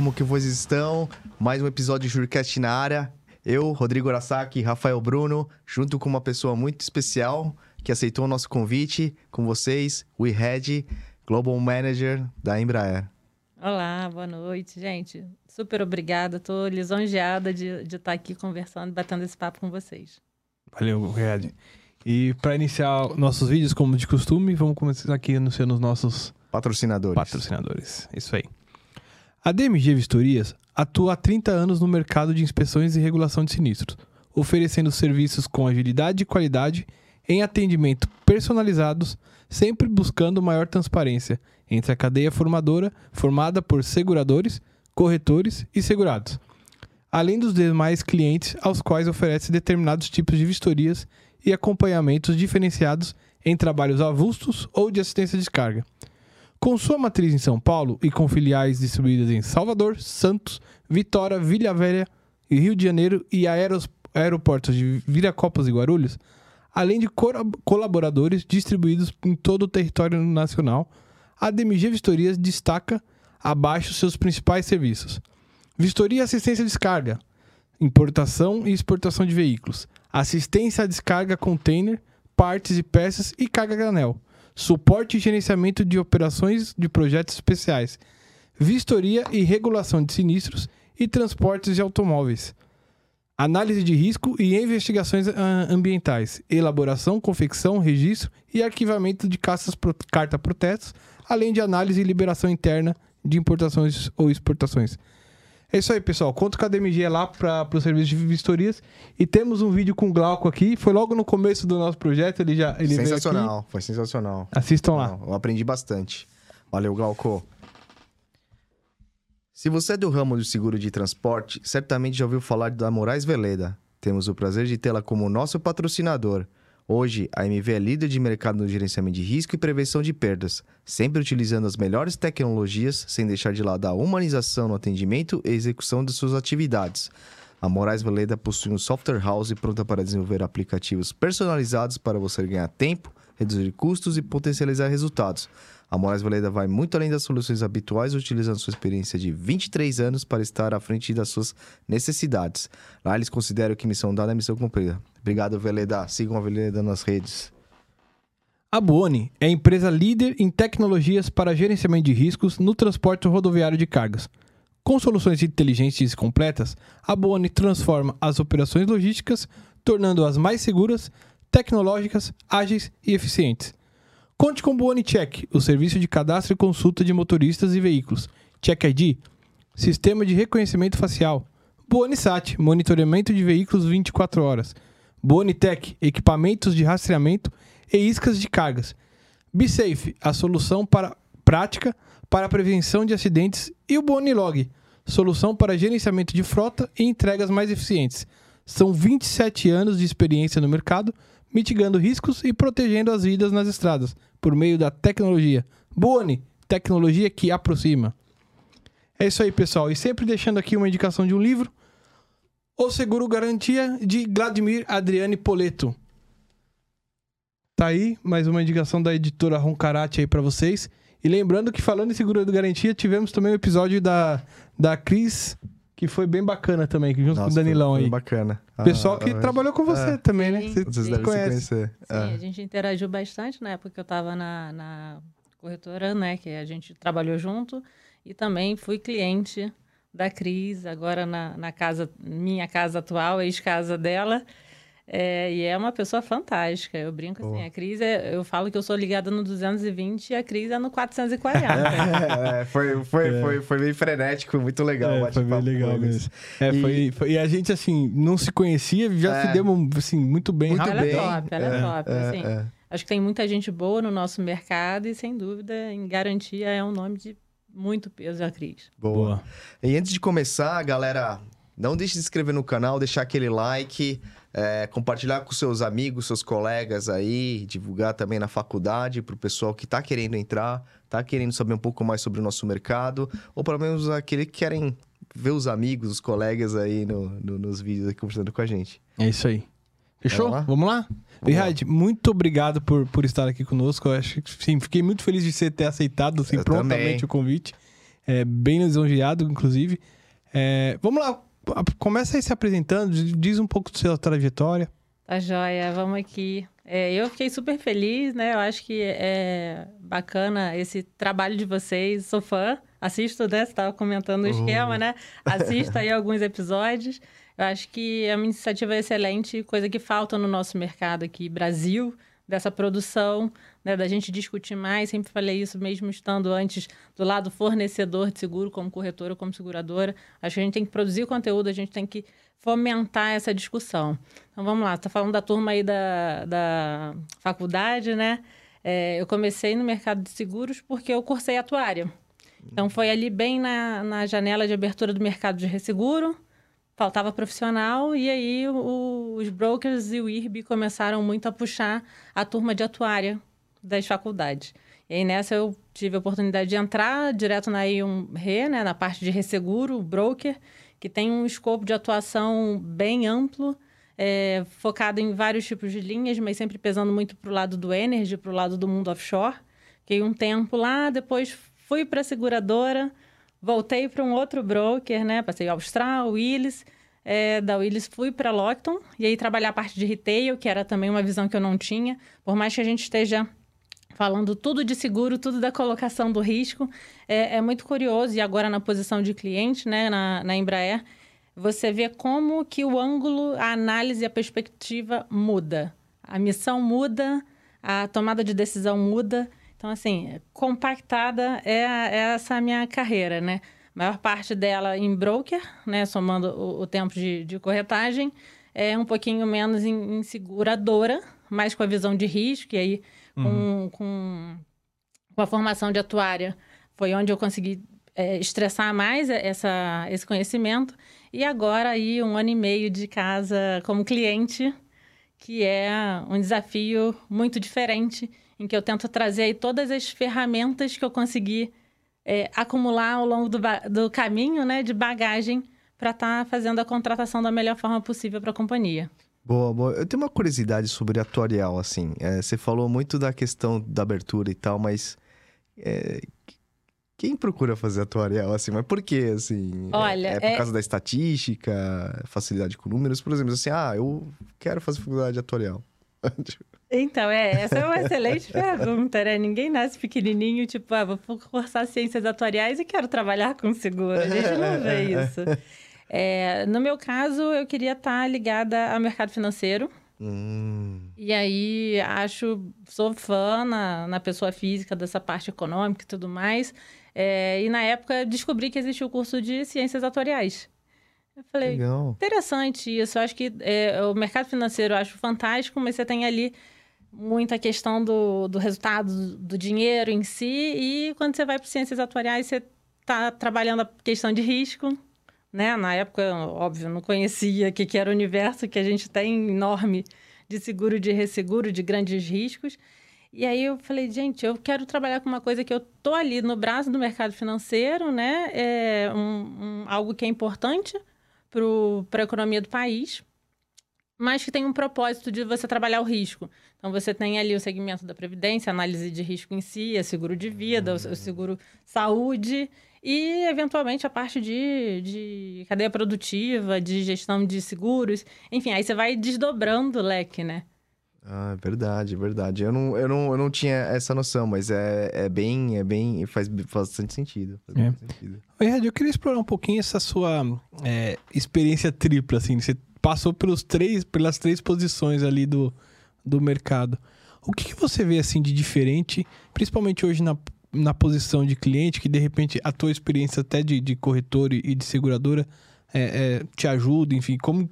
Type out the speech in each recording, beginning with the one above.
como que vocês estão? Mais um episódio de Jurcast na área. Eu, Rodrigo Arasaki, Rafael Bruno, junto com uma pessoa muito especial que aceitou o nosso convite, com vocês, o Head, Global Manager da Embraer. Olá, boa noite, gente. Super obrigada, estou lisonjeada de, estar aqui conversando, batendo esse papo com vocês. Valeu, Head. E para iniciar nossos vídeos, como de costume, vamos começar aqui anunciando os nossos Patrocinadores. patrocinadores. Isso aí. A DMG Vistorias atua há 30 anos no mercado de inspeções e regulação de sinistros, oferecendo serviços com agilidade e qualidade em atendimento personalizados, sempre buscando maior transparência entre a cadeia formadora, formada por seguradores, corretores e segurados, além dos demais clientes aos quais oferece determinados tipos de vistorias e acompanhamentos diferenciados em trabalhos avulsos ou de assistência de descarga. Com sua matriz em São Paulo e com filiais distribuídas em Salvador, Santos, Vitória, Vila Velha e Rio de Janeiro e aeros- aeroportos de Viracopos e Guarulhos, além de colaboradores distribuídos em todo o território nacional, a DMG Vistorias destaca abaixo seus principais serviços. Vistoria e assistência de descarga, importação e exportação de veículos, assistência à descarga container, partes e peças e carga granel, suporte e gerenciamento de operações de projetos especiais, vistoria e regulação de sinistros e transportes de automóveis, análise de risco e investigações ah, ambientais, elaboração, confecção, registro e arquivamento de caças pro, carta protestos, além de análise e liberação interna de importações ou exportações. É isso aí, pessoal. Conto com a DMG lá para o serviço de vistorias. E temos um vídeo com o Glauco aqui. Foi logo no começo do nosso projeto. Ele já ele veio aqui. sensacional, foi sensacional. Assistam lá. Eu aprendi bastante. Valeu, Glauco. Se você é do ramo do seguro de transporte, certamente já ouviu falar da Moraes Veleda. Temos o prazer de tê-la como nosso patrocinador. Hoje, a MV é líder de mercado no gerenciamento de risco e prevenção de perdas, sempre utilizando as melhores tecnologias, sem deixar de lado a humanização no atendimento e execução de suas atividades. A Moraes Veleda possui um software house pronta para desenvolver aplicativos personalizados para você ganhar tempo, reduzir custos e potencializar resultados. A Moraes Veleda vai muito além das soluções habituais, utilizando sua experiência de 23 anos para estar à frente das suas necessidades. Lá eles consideram que missão dada é missão cumprida. Obrigado, Veleda. Sigam a Veleda nas redes. A Buoni é a empresa líder em tecnologias para gerenciamento de riscos no transporte rodoviário de cargas. Com soluções inteligentes e completas, a Buoni transforma as operações logísticas, tornando-as mais seguras, tecnológicas, ágeis e eficientes. Conte com o Buoni Check, o serviço de cadastro e consulta de motoristas e veículos. Check ID, sistema de reconhecimento facial. Buoni Sat, monitoramento de veículos 24 horas. Buoni Tech, equipamentos de rastreamento e iscas de cargas. BeSafe, a solução para prática para a prevenção de acidentes. E o Buoni Log, solução para gerenciamento de frota e entregas mais eficientes. São 27 anos de experiência no mercado, mitigando riscos e protegendo as vidas nas estradas por meio da tecnologia. Buoni, tecnologia que aproxima. É isso aí, pessoal. E sempre deixando aqui uma indicação de um livro. O Seguro Garantia, de Vladimir Adriane Poleto. Tá aí, mais uma indicação da editora Roncarate aí pra vocês. E lembrando que falando em seguro garantia, tivemos também o episódio da, da Cris, que foi bem bacana também, junto com o Nossa, Danilão aí. bacana. Pessoal Ah, que trabalhou com você é. também, né? Sim. Você, Vocês você devem conhece. se conhecer. Sim, É. a gente interagiu bastante na época que eu estava na, na corretora, né? Que a gente trabalhou junto. E também fui cliente da Cris, agora na, na casa, minha casa atual, ex-casa dela. É, e é uma pessoa fantástica. Eu brinco assim, a Cris, é, eu falo que eu sou ligada no 220 e a Cris é no 440. É, foi, foi, foi, foi bem frenético, muito legal. É, foi bem legal mesmo. É, E- foi, foi- e a gente, assim, não se conhecia, já É. se deu assim, muito bem. Muito rápido. ela bem. é top, ela é, top. É, assim. é. Acho que tem muita gente boa no nosso mercado e, sem dúvida, em garantia é um nome de muito peso a Cris. Boa. Boa. E antes de começar, galera, não deixe de se inscrever no canal, deixar aquele like, é, compartilhar com seus amigos, seus colegas aí, divulgar também na faculdade para o pessoal que está querendo entrar, está querendo saber um pouco mais sobre o nosso mercado, ou pelo menos aquele que querem ver os amigos, os colegas aí no- no- nos vídeos aqui conversando com a gente. É isso aí. Fechou? Vamos lá? Vamos lá? Vamos lá. Rihad, muito obrigado por, por estar aqui conosco. Eu acho que, sim, fiquei muito feliz de você ter aceitado assim, Eu prontamente também. o convite. é, bem lisonjeado, inclusive. É, vamos lá, começa aí se apresentando, diz um pouco da sua trajetória. Tá joia, vamos aqui. É, eu fiquei super feliz, né? Eu acho que é bacana esse trabalho de vocês. Sou fã, assisto, né? Você estava comentando o esquema, né? Assisto aí alguns episódios. Eu acho que é uma iniciativa excelente, coisa que falta no nosso mercado aqui, Brasil, dessa produção, né, da gente discutir mais. Sempre falei isso, mesmo estando antes do lado fornecedor de seguro, como corretora, como seguradora. Acho que a gente tem que produzir conteúdo, a gente tem que fomentar essa discussão. Então vamos lá, está falando da turma aí da, da faculdade, né? É, eu comecei no mercado de seguros porque eu cursei atuária. Então foi ali bem na, na janela de abertura do mercado de resseguro faltava profissional e aí o, os brokers e o IRB começaram muito a puxar a turma de atuária das faculdades. E aí nessa eu tive a oportunidade de entrar direto na I1Re, né, na parte de resseguro, broker, que tem um escopo de atuação bem amplo, é, focado em vários tipos de linhas, mas sempre pesando muito para o lado do energy, para o lado do mundo offshore. Fiquei um tempo lá, depois fui para a seguradora, Voltei para um outro broker, né? Passei Austral, Willis. É, da Willis fui para Lockton e aí trabalhar a parte de retail, que era também uma visão que eu não tinha. Por mais que a gente esteja falando tudo de seguro, tudo da colocação do risco, é, é muito curioso. E agora na posição de cliente, né, na, na Embraer, você vê como que o ângulo, a análise a perspectiva muda. A missão muda, a tomada de decisão muda. Então, assim, compactada é, é essa minha carreira, né? A maior parte dela em broker, né? Somando o, o tempo de, de, corretagem. É um pouquinho menos em, em, seguradora, mais com a visão de risco. E aí, uhum. com, com, com, a formação de atuária, foi onde eu consegui é, estressar mais essa, esse conhecimento. E agora, aí, um ano e meio de casa como cliente, que é um desafio muito diferente em que eu tento trazer aí todas as ferramentas que eu consegui é, acumular ao longo do, do caminho, né, de bagagem, para estar tá fazendo a contratação da melhor forma possível para a companhia. Boa, boa. Eu tenho uma curiosidade sobre atuarial, assim. É, você falou muito da questão da abertura e tal, mas é, quem procura fazer atuarial, assim? Mas por quê, assim? É, Olha, é, é por causa da estatística, facilidade com números? Por exemplo, assim, ah, eu quero fazer faculdade de atuarial. Então, é, essa é uma excelente pergunta, né? Ninguém nasce pequenininho, tipo, ah, vou cursar ciências atuariais e quero trabalhar com seguro. A gente não vê isso. É, no meu caso, eu queria estar ligada ao mercado financeiro. Hum. E aí, acho, sou fã na, na pessoa física dessa parte econômica e tudo mais. É, e na época, descobri que existia o curso de ciências atuariais. Eu falei, Legal. interessante isso. Eu acho que é, o mercado financeiro eu acho fantástico, mas você tem ali muita questão do, do resultado do dinheiro em si. E quando você vai para ciências atuariais, você está trabalhando a questão de risco. Né? Na época, óbvio, não conhecia o que, que era o universo que a gente tem enorme de seguro, de resseguro, de grandes riscos. E aí eu falei, gente, eu quero trabalhar com uma coisa que eu tô ali no braço do mercado financeiro, né? É um, um algo que é importante, para a economia do país, mas que tem um propósito de você trabalhar o risco. Então, você tem ali o segmento da previdência, análise de risco em si, é seguro de vida, o seguro saúde e, eventualmente, a parte de, de cadeia produtiva, de gestão de seguros. Enfim, aí você vai desdobrando o leque, né? Ah, verdade, verdade. Eu não, eu não, eu não tinha essa noção, mas é, é bem, é bem, faz bastante sentido. Faz é. sentido. Oi, eu queria explorar um pouquinho essa sua é, experiência tripla, assim. Você passou pelos três, pelas três posições ali do, do mercado. O que, que você vê, assim, de diferente, principalmente hoje na, na posição de cliente, que de repente a tua experiência até de, de corretor e de seguradora é, é, te ajuda, enfim, como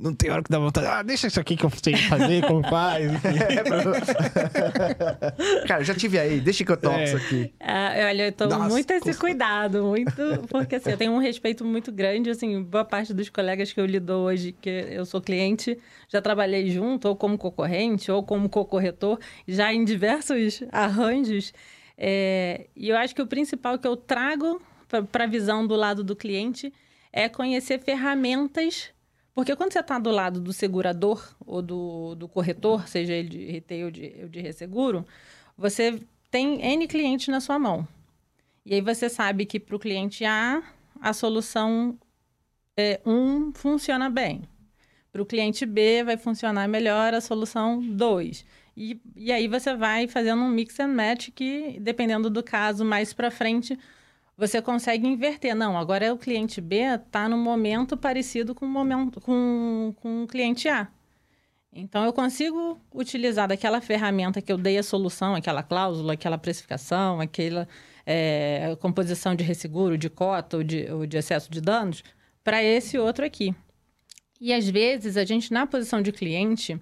não tem hora que dá vontade. Ah, deixa isso aqui que eu sei fazer, como faz. Cara, já tive aí, deixa que eu toco é. isso aqui. Ah, olha, eu tomo muito esse cuidado, muito. Porque assim, eu tenho um respeito muito grande. Assim, boa parte dos colegas que eu lido hoje, que eu sou cliente, já trabalhei junto, ou como concorrente, ou como co-corretor, já em diversos arranjos. É, e eu acho que o principal que eu trago para a visão do lado do cliente é conhecer ferramentas porque quando você está do lado do segurador ou do, do corretor, seja ele de retail ou de, de resseguro, você tem N clientes na sua mão. E aí você sabe que para o cliente A, a solução é, 1 funciona bem. Para o cliente B, vai funcionar melhor a solução 2. E, e aí você vai fazendo um mix and match que, dependendo do caso, mais para frente, você consegue inverter. Não, agora o cliente B está no momento parecido com o momento com, com o cliente A. Então eu consigo utilizar daquela ferramenta que eu dei a solução, aquela cláusula, aquela precificação, aquela é, composição de resseguro, de cota ou de, ou de excesso de danos, para esse outro aqui. E às vezes a gente, na posição de cliente,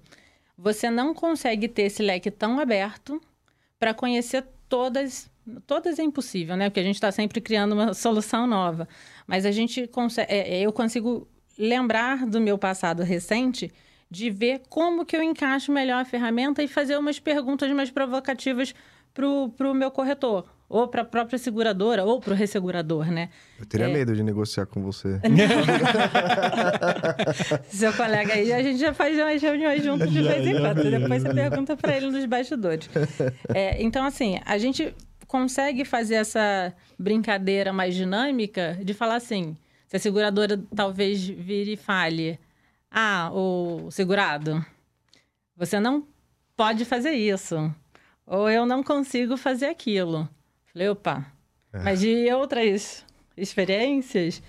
você não consegue ter esse leque tão aberto para conhecer todas. Todas é impossível, né? Porque a gente está sempre criando uma solução nova. Mas a gente consegue. É, eu consigo lembrar do meu passado recente de ver como que eu encaixo melhor a ferramenta e fazer umas perguntas mais provocativas para o meu corretor, ou para a própria seguradora, ou para o ressegurador, né? Eu teria é... medo de negociar com você. Seu colega aí, a gente já faz umas reuniões juntos de vez em quando. Depois você pergunta para ele nos bastidores. É, então, assim, a gente consegue fazer essa brincadeira mais dinâmica de falar assim, se a seguradora talvez vire e fale ah, o segurado, você não pode fazer isso. Ou eu não consigo fazer aquilo. Falei, opa. É. Mas de outras experiências,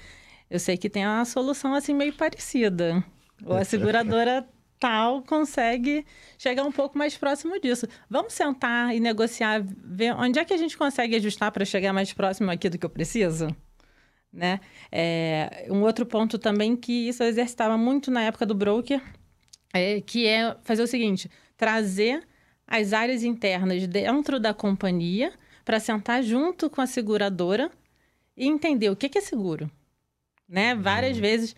eu sei que tem uma solução assim meio parecida. Ou a seguradora tal consegue chegar um pouco mais próximo disso. Vamos sentar e negociar, ver onde é que a gente consegue ajustar para chegar mais próximo aqui do que eu preciso? Né? É, um outro ponto também que isso eu exercitava muito na época do broker, é, que é fazer o seguinte, trazer as áreas internas dentro da companhia para sentar junto com a seguradora e entender o que, que é seguro. Né? Várias uhum. vezes,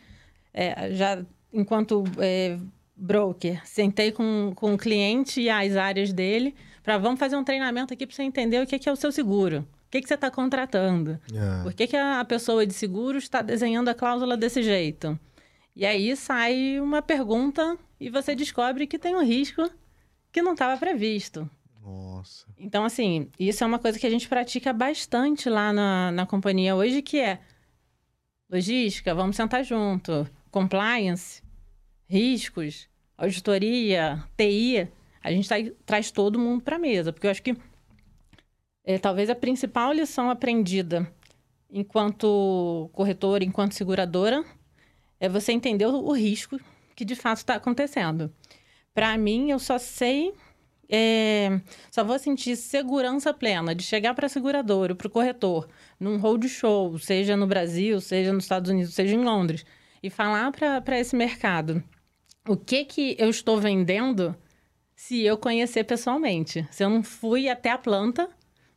é, já enquanto é, broker, sentei com, com o cliente e as áreas dele para vamos fazer um treinamento aqui para você entender o que, que é o seu seguro. O que, que você está contratando? É. Por que, que a pessoa de seguro está desenhando a cláusula desse jeito? E aí sai uma pergunta e você descobre que tem um risco que não estava previsto. Nossa. Então, assim, isso é uma coisa que a gente pratica bastante lá na, na companhia hoje, que é logística, vamos sentar junto, compliance, riscos, auditoria, TI. A gente tá, traz todo mundo para a mesa, porque eu acho que é, talvez a principal lição aprendida enquanto corretora, enquanto seguradora, é você entender o, o risco que de fato está acontecendo. Para mim, eu só sei, é, só vou sentir segurança plena de chegar para a seguradora, para o corretor, num roadshow, seja no Brasil, seja nos Estados Unidos, seja em Londres, e falar para esse mercado o que que eu estou vendendo se eu conhecer pessoalmente. Se eu não fui até a planta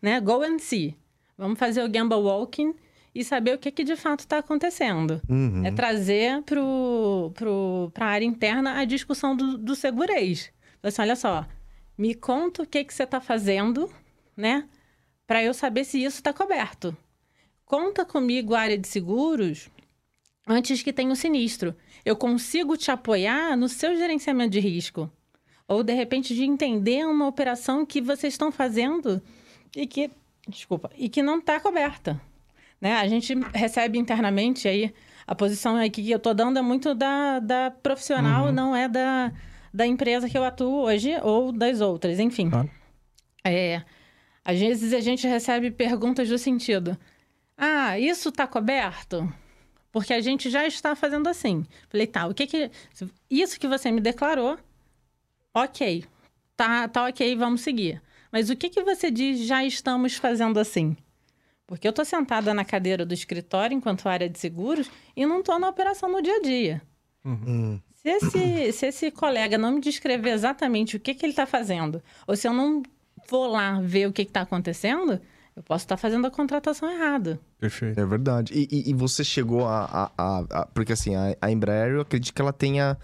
né? Go and see. Vamos fazer o Gamble Walking e saber o que, que de fato está acontecendo. Uhum. É trazer para pro, a área interna a discussão do, do segurez. Assim, olha só, me conta o que, que você está fazendo, né? Para eu saber se isso está coberto. Conta comigo a área de seguros antes que tenha o sinistro. Eu consigo te apoiar no seu gerenciamento de risco. Ou, de repente, de entender uma operação que vocês estão fazendo e que, desculpa, e que não está coberta. Né? A gente recebe internamente aí, a posição aqui que eu estou dando é muito da, da profissional, uhum. não é da, da empresa que eu atuo hoje ou das outras, enfim. Ah. É, às vezes a gente recebe perguntas do sentido: Ah, isso está coberto? Porque a gente já está fazendo assim. Falei, tá, o que que. Isso que você me declarou, ok. Tá, tá ok, vamos seguir. Mas o que, que você diz já estamos fazendo assim? Porque eu estou sentada na cadeira do escritório enquanto área de seguros e não estou na operação no dia a dia. Uhum. Se, esse, se esse colega não me descrever exatamente o que, que ele está fazendo, ou se eu não vou lá ver o que está acontecendo, eu posso estar fazendo a contratação errada. Perfeito. É verdade. E, e, e você chegou a, a, a, a, Porque assim, a, a Embraer, eu acredito que ela tenha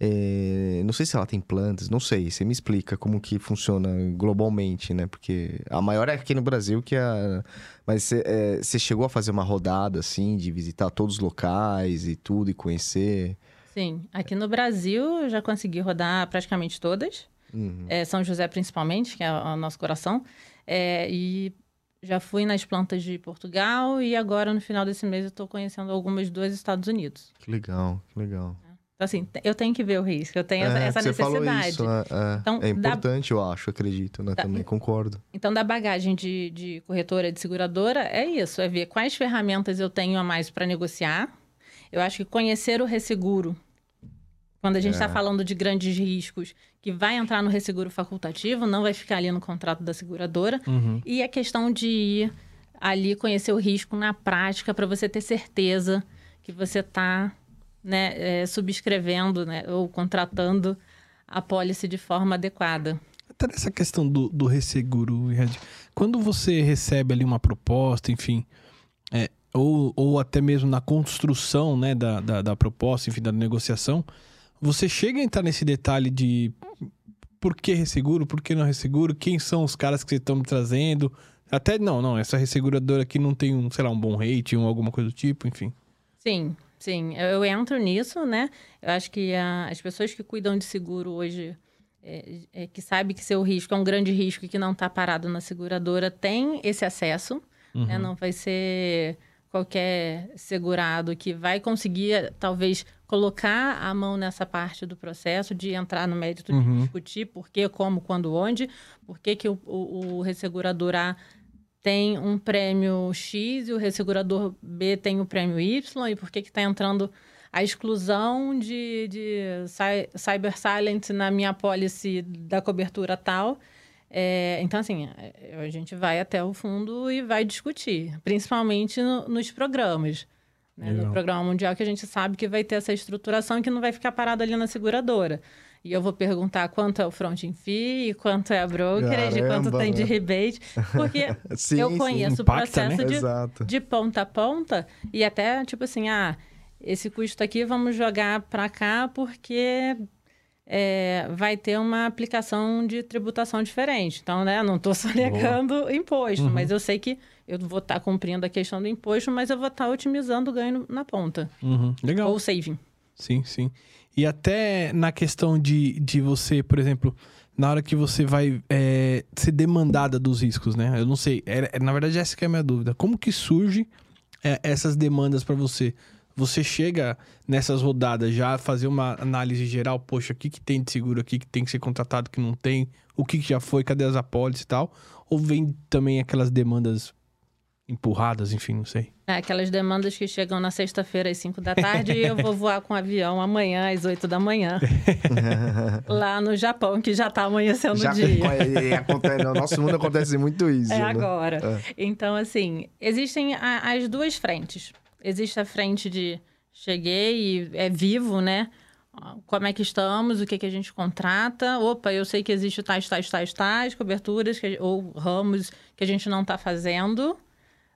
é, não sei se ela tem plantas, não sei. Você me explica como que funciona globalmente, né? Porque a maior é aqui no Brasil que a... Mas você, é, chegou a fazer uma rodada, assim, de visitar todos os locais e tudo, e conhecer? Sim. Aqui no Brasil, eu já consegui rodar praticamente todas. Uhum. É, São José, principalmente, que é o nosso coração. É, e já fui nas plantas de Portugal e agora, no final desse mês, eu estou conhecendo algumas dos Estados Unidos. Que legal, que legal. Então, assim, eu tenho que ver o risco, eu tenho é, essa você necessidade. Falou isso, é, é. Então, é importante, da... eu acho, acredito, né? Da... Também concordo. Então, da bagagem de, de corretora, de seguradora, é isso, é ver quais ferramentas eu tenho a mais para negociar. Eu acho que conhecer o resseguro, quando a gente está é. falando de grandes riscos, que vai entrar no resseguro facultativo, não vai ficar ali no contrato da seguradora. Uhum. E a questão de ir ali conhecer o risco na prática para você ter certeza que você está né, é, subscrevendo né, ou contratando a pólice de forma adequada. Até nessa questão do, do resseguro, quando você recebe ali uma proposta, enfim, é, ou, ou até mesmo na construção né, da, da, da proposta, enfim, da negociação, você chega a entrar nesse detalhe de por que resseguro, por que não resseguro, quem são os caras que vocês estão me trazendo. Até, não, não, essa resseguradora aqui não tem um, sei lá, um bom rating ou alguma coisa do tipo, enfim. Sim, sim, eu entro nisso, né? Eu acho que a, as pessoas que cuidam de seguro hoje, é, é, que sabe que seu risco é um grande risco e que não está parado na seguradora, tem esse acesso, né? uhum. né? Não vai ser qualquer segurado que vai conseguir, talvez, colocar a mão nessa parte do processo, de entrar no mérito de uhum. discutir por que, como, quando, onde, por que, que o, o, o ressegurador A tem um prêmio X e o ressegurador B tem o prêmio Y, e por que está entrando a exclusão de, de Cyber Silent na minha pólice da cobertura tal é, então, assim, a gente vai até o fundo e vai discutir, principalmente no, nos programas. Né? No programa mundial, que a gente sabe que vai ter essa estruturação e que não vai ficar parado ali na seguradora. E eu vou perguntar quanto é o fronting fee, quanto é a brokerage, Caramba, quanto tem de rebate, porque sim, eu conheço sim. o processo né? de, de ponta a ponta e até, tipo assim, ah, esse custo aqui vamos jogar para cá porque é, vai ter uma aplicação de tributação diferente. Então, né, não estou sonegando Boa. imposto, uhum. mas eu sei que eu vou estar tá cumprindo a questão do imposto, mas eu vou estar tá otimizando o ganho na ponta. Uhum. Legal. Ou saving. Sim, sim. E até na questão de, de você, por exemplo, na hora que você vai é, ser demandada dos riscos, né? Eu não sei. É, é, na verdade, essa é a minha dúvida. Como que surge é, essas demandas para você? Você chega nessas rodadas já a fazer uma análise geral, poxa, o que, que tem de seguro aqui que tem que ser contratado, que não tem, o que, que já foi, cadê as apólices e tal? Ou vem também aquelas demandas empurradas, enfim, não sei. É, aquelas demandas que chegam na sexta-feira às 5 da tarde e eu vou voar com um avião amanhã às 8 da manhã. lá no Japão, que já está amanhecendo o dia. É, acontece, no nosso mundo acontece muito isso. É né? agora. É. Então, assim, existem a, as duas frentes existe a frente de cheguei e é vivo, né? Como é que estamos, o que, que a gente contrata. Opa, eu sei que existe tais, tais, tais, tais coberturas que, ou ramos que a gente não está fazendo.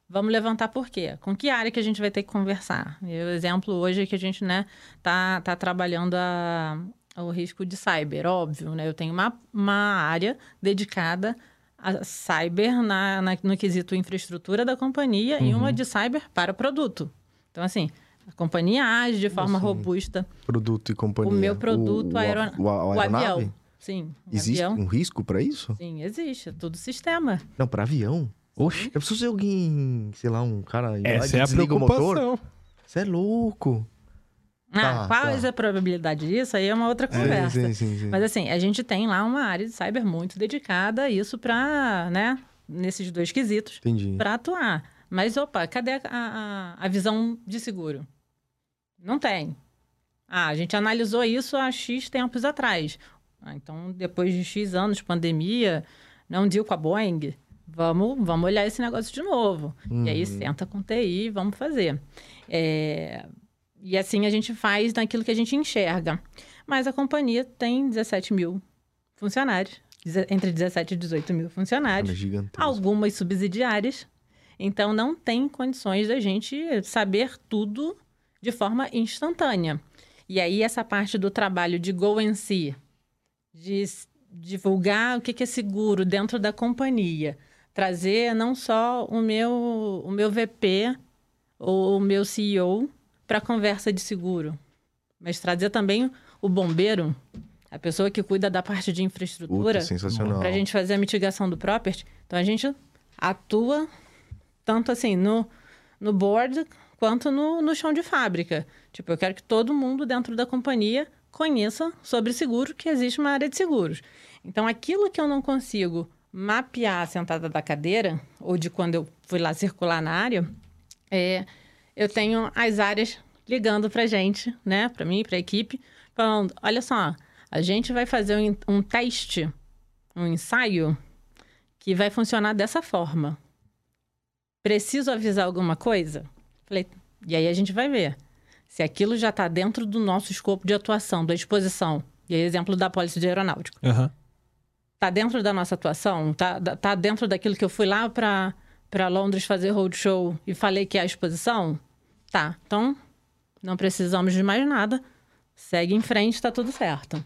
Vamos levantar por quê? Com que área que a gente vai ter que conversar? o exemplo hoje é que a gente né, tá, tá trabalhando a, o risco de cyber, óbvio, né? Eu tenho uma, uma área dedicada a cyber na, na, no quesito infraestrutura da companhia uhum. e uma de cyber para produto. Então, assim, a companhia age de forma assim, robusta. Produto e companhia. O meu produto, o, aeron... o, o, o avião. Sim. Existe avião. um risco para isso? Sim, existe. É tudo sistema. Não, para avião? Oxe, eu preciso ser alguém, sei lá, um cara. Essa é a preocupação. Você é louco. Ah, tá, qual tá. é a probabilidade disso? Aí é uma outra conversa. Sim, sim, sim, Mas assim, a gente tem lá uma área de cyber muito dedicada a isso para, né, nesses dois quesitos, para atuar. Mas, opa, cadê a, a, a visão de seguro? Não tem. Ah, a gente analisou isso há X tempos atrás. Ah, então, depois de X anos, pandemia, não deu com a Boeing, vamos, vamos olhar esse negócio de novo. Uhum. E aí, uhum. senta com TI e vamos fazer. É... E assim a gente faz naquilo que a gente enxerga. Mas a companhia tem 17 mil funcionários, entre 17 e 18 mil funcionários. É algumas subsidiárias então, não tem condições da gente saber tudo de forma instantânea. E aí, essa parte do trabalho de go and see, de divulgar o que é seguro dentro da companhia, trazer não só o meu, o meu VP ou o meu CEO para conversa de seguro, mas trazer também o bombeiro, a pessoa que cuida da parte de infraestrutura, para a gente fazer a mitigação do property. Então, a gente atua tanto assim no, no board quanto no, no chão de fábrica. Tipo, eu quero que todo mundo dentro da companhia conheça sobre seguro, que existe uma área de seguros. Então, aquilo que eu não consigo mapear sentada da cadeira, ou de quando eu fui lá circular na área, é, eu tenho as áreas ligando para gente, né, para mim, para a equipe, falando: olha só, a gente vai fazer um, um teste, um ensaio que vai funcionar dessa forma. Preciso avisar alguma coisa? Falei, e aí a gente vai ver se aquilo já está dentro do nosso escopo de atuação, da exposição. E aí, exemplo da polícia de aeronáutico. Aham. Tá dentro da nossa atuação? Tá, tá dentro daquilo que eu fui lá para para Londres fazer roadshow e falei que é a exposição? Tá. Então, não precisamos de mais nada. Segue em frente, está tudo certo.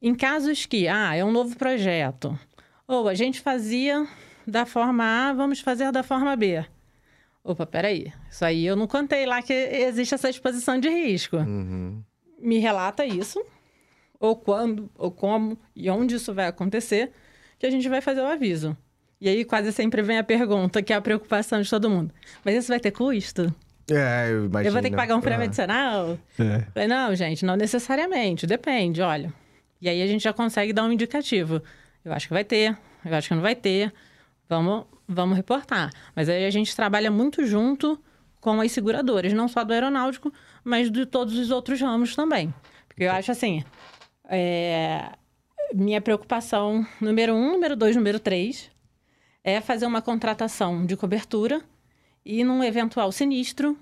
Em casos que, ah, é um novo projeto, ou a gente fazia da forma A, vamos fazer da forma B. Opa, peraí. Isso aí eu não contei lá que existe essa exposição de risco. Uhum. Me relata isso, ou quando, ou como, e onde isso vai acontecer, que a gente vai fazer o aviso. E aí quase sempre vem a pergunta, que é a preocupação de todo mundo. Mas isso vai ter custo? É, eu imagino. Eu vou ter que pagar um prêmio Ah. adicional? É. Falei, não, gente, não necessariamente, depende, olha. E aí a gente já consegue dar um indicativo. Eu acho que vai ter, eu acho que não vai ter. Vamos, vamos reportar. Mas aí a gente trabalha muito junto com as seguradoras, não só do aeronáutico, mas de todos os outros ramos também. Porque eu acho assim, é, minha preocupação número um, número dois, número três é fazer uma contratação de cobertura e num eventual sinistro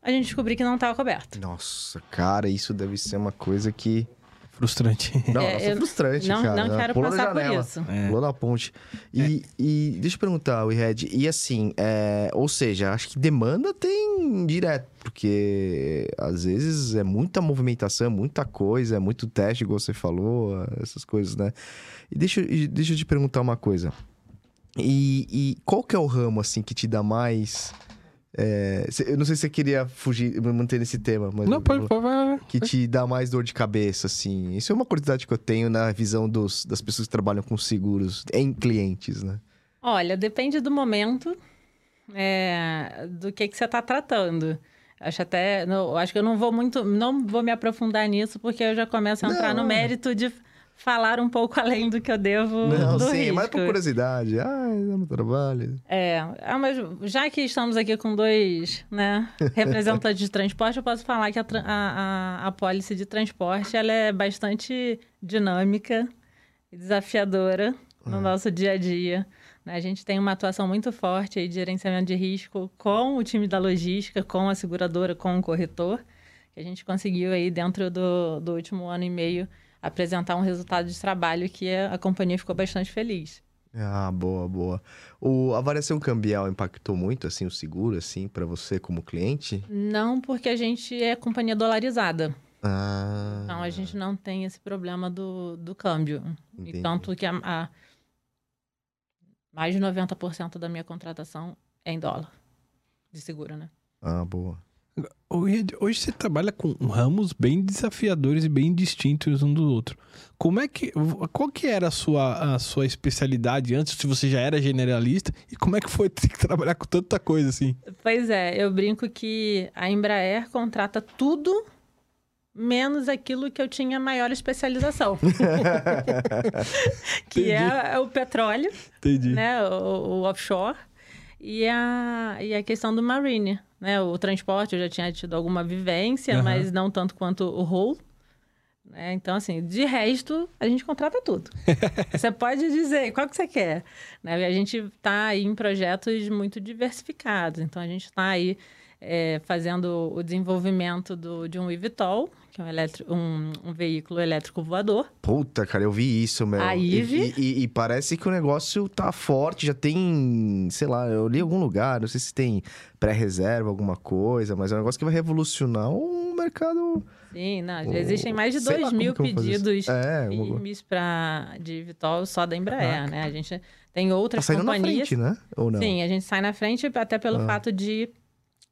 a gente descobrir que não estava coberto. Nossa, cara, isso deve ser uma coisa que. Frustrante. Não, É, nossa, eu frustrante, não, cara. não quero Pulou passar por janela. isso. É. Pulou na ponte. E, e deixa eu perguntar, Red, e assim, é, ou seja, acho que demanda tem direto, porque às vezes é muita movimentação, é muita coisa, é muito teste, igual você falou, essas coisas, né? E deixa, eu- deixa eu te perguntar uma coisa. E, e qual que é o ramo, assim, que te dá mais... é, eu não sei se você queria fugir, manter nesse tema, mas... Não, pode, pode, vai. que te dá mais dor de cabeça, assim. Isso é uma curiosidade que eu tenho na visão dos, das pessoas que trabalham com seguros em clientes, né? Olha, depende do momento, é, do que, que você está tratando. Acho até, não, acho que eu não vou muito, não vou me aprofundar nisso, porque eu já começo a entrar Não. no mérito de falar um pouco além do que eu devo Não, do sim, risco. mas por curiosidade. Ah, é no trabalho. É, ah, mas já que estamos aqui com dois né, representantes de transporte, eu posso falar que a, a, a, pólice de transporte ela é bastante dinâmica e desafiadora no nosso dia a dia. né? A gente tem uma atuação muito forte de gerenciamento de risco com o time da logística, com a seguradora, com o corretor, que a gente conseguiu aí dentro do, do último ano e meio apresentar um resultado de trabalho que a, a companhia ficou bastante feliz. Ah, boa, boa. O, a variação cambial impactou muito, assim, o seguro, assim, para você como cliente? Não porque a gente é companhia dolarizada. Ah. Então, a gente não tem esse problema do, do câmbio. Entendi. E tanto que a, a- mais de 90% da minha contratação é em dólar. De seguro, né? Ah, boa. Hoje, você trabalha com ramos bem desafiadores e bem distintos um do outro. Como é que. Qual que era a sua, a sua especialidade antes, se você já era generalista? E como é que foi ter que trabalhar com tanta coisa assim? Pois é, eu brinco que a Embraer contrata tudo menos aquilo que eu tinha maior especialização. que é, é o petróleo, Entendi. né? O, o offshore. E a, e a questão do marine, né? O transporte, eu já tinha tido alguma vivência, Aham. mas não tanto quanto o role. Né? Então, assim, de resto, a gente contrata tudo. você pode dizer qual que você quer. Né? A gente está aí em projetos muito diversificados. Então, a gente está aí é, fazendo o desenvolvimento do, de um eVTOL, que é um, eletri- um- um veículo elétrico voador. Puta, cara, eu vi isso, meu. A E- Ive? E, e- e parece que o negócio tá forte, já tem, sei lá, eu li em algum lugar, não sei se tem pré-reserva, alguma coisa, mas é um negócio que vai revolucionar o mercado. Sim, não, já O- existem mais de sei lá 2 como mil pedidos É, firmes pra, de VTOL só da Embraer, Caraca. né? A gente tem Tá outras na companhias. frente, né? Ou não? Sim, a gente sai na frente até pelo Ah. fato de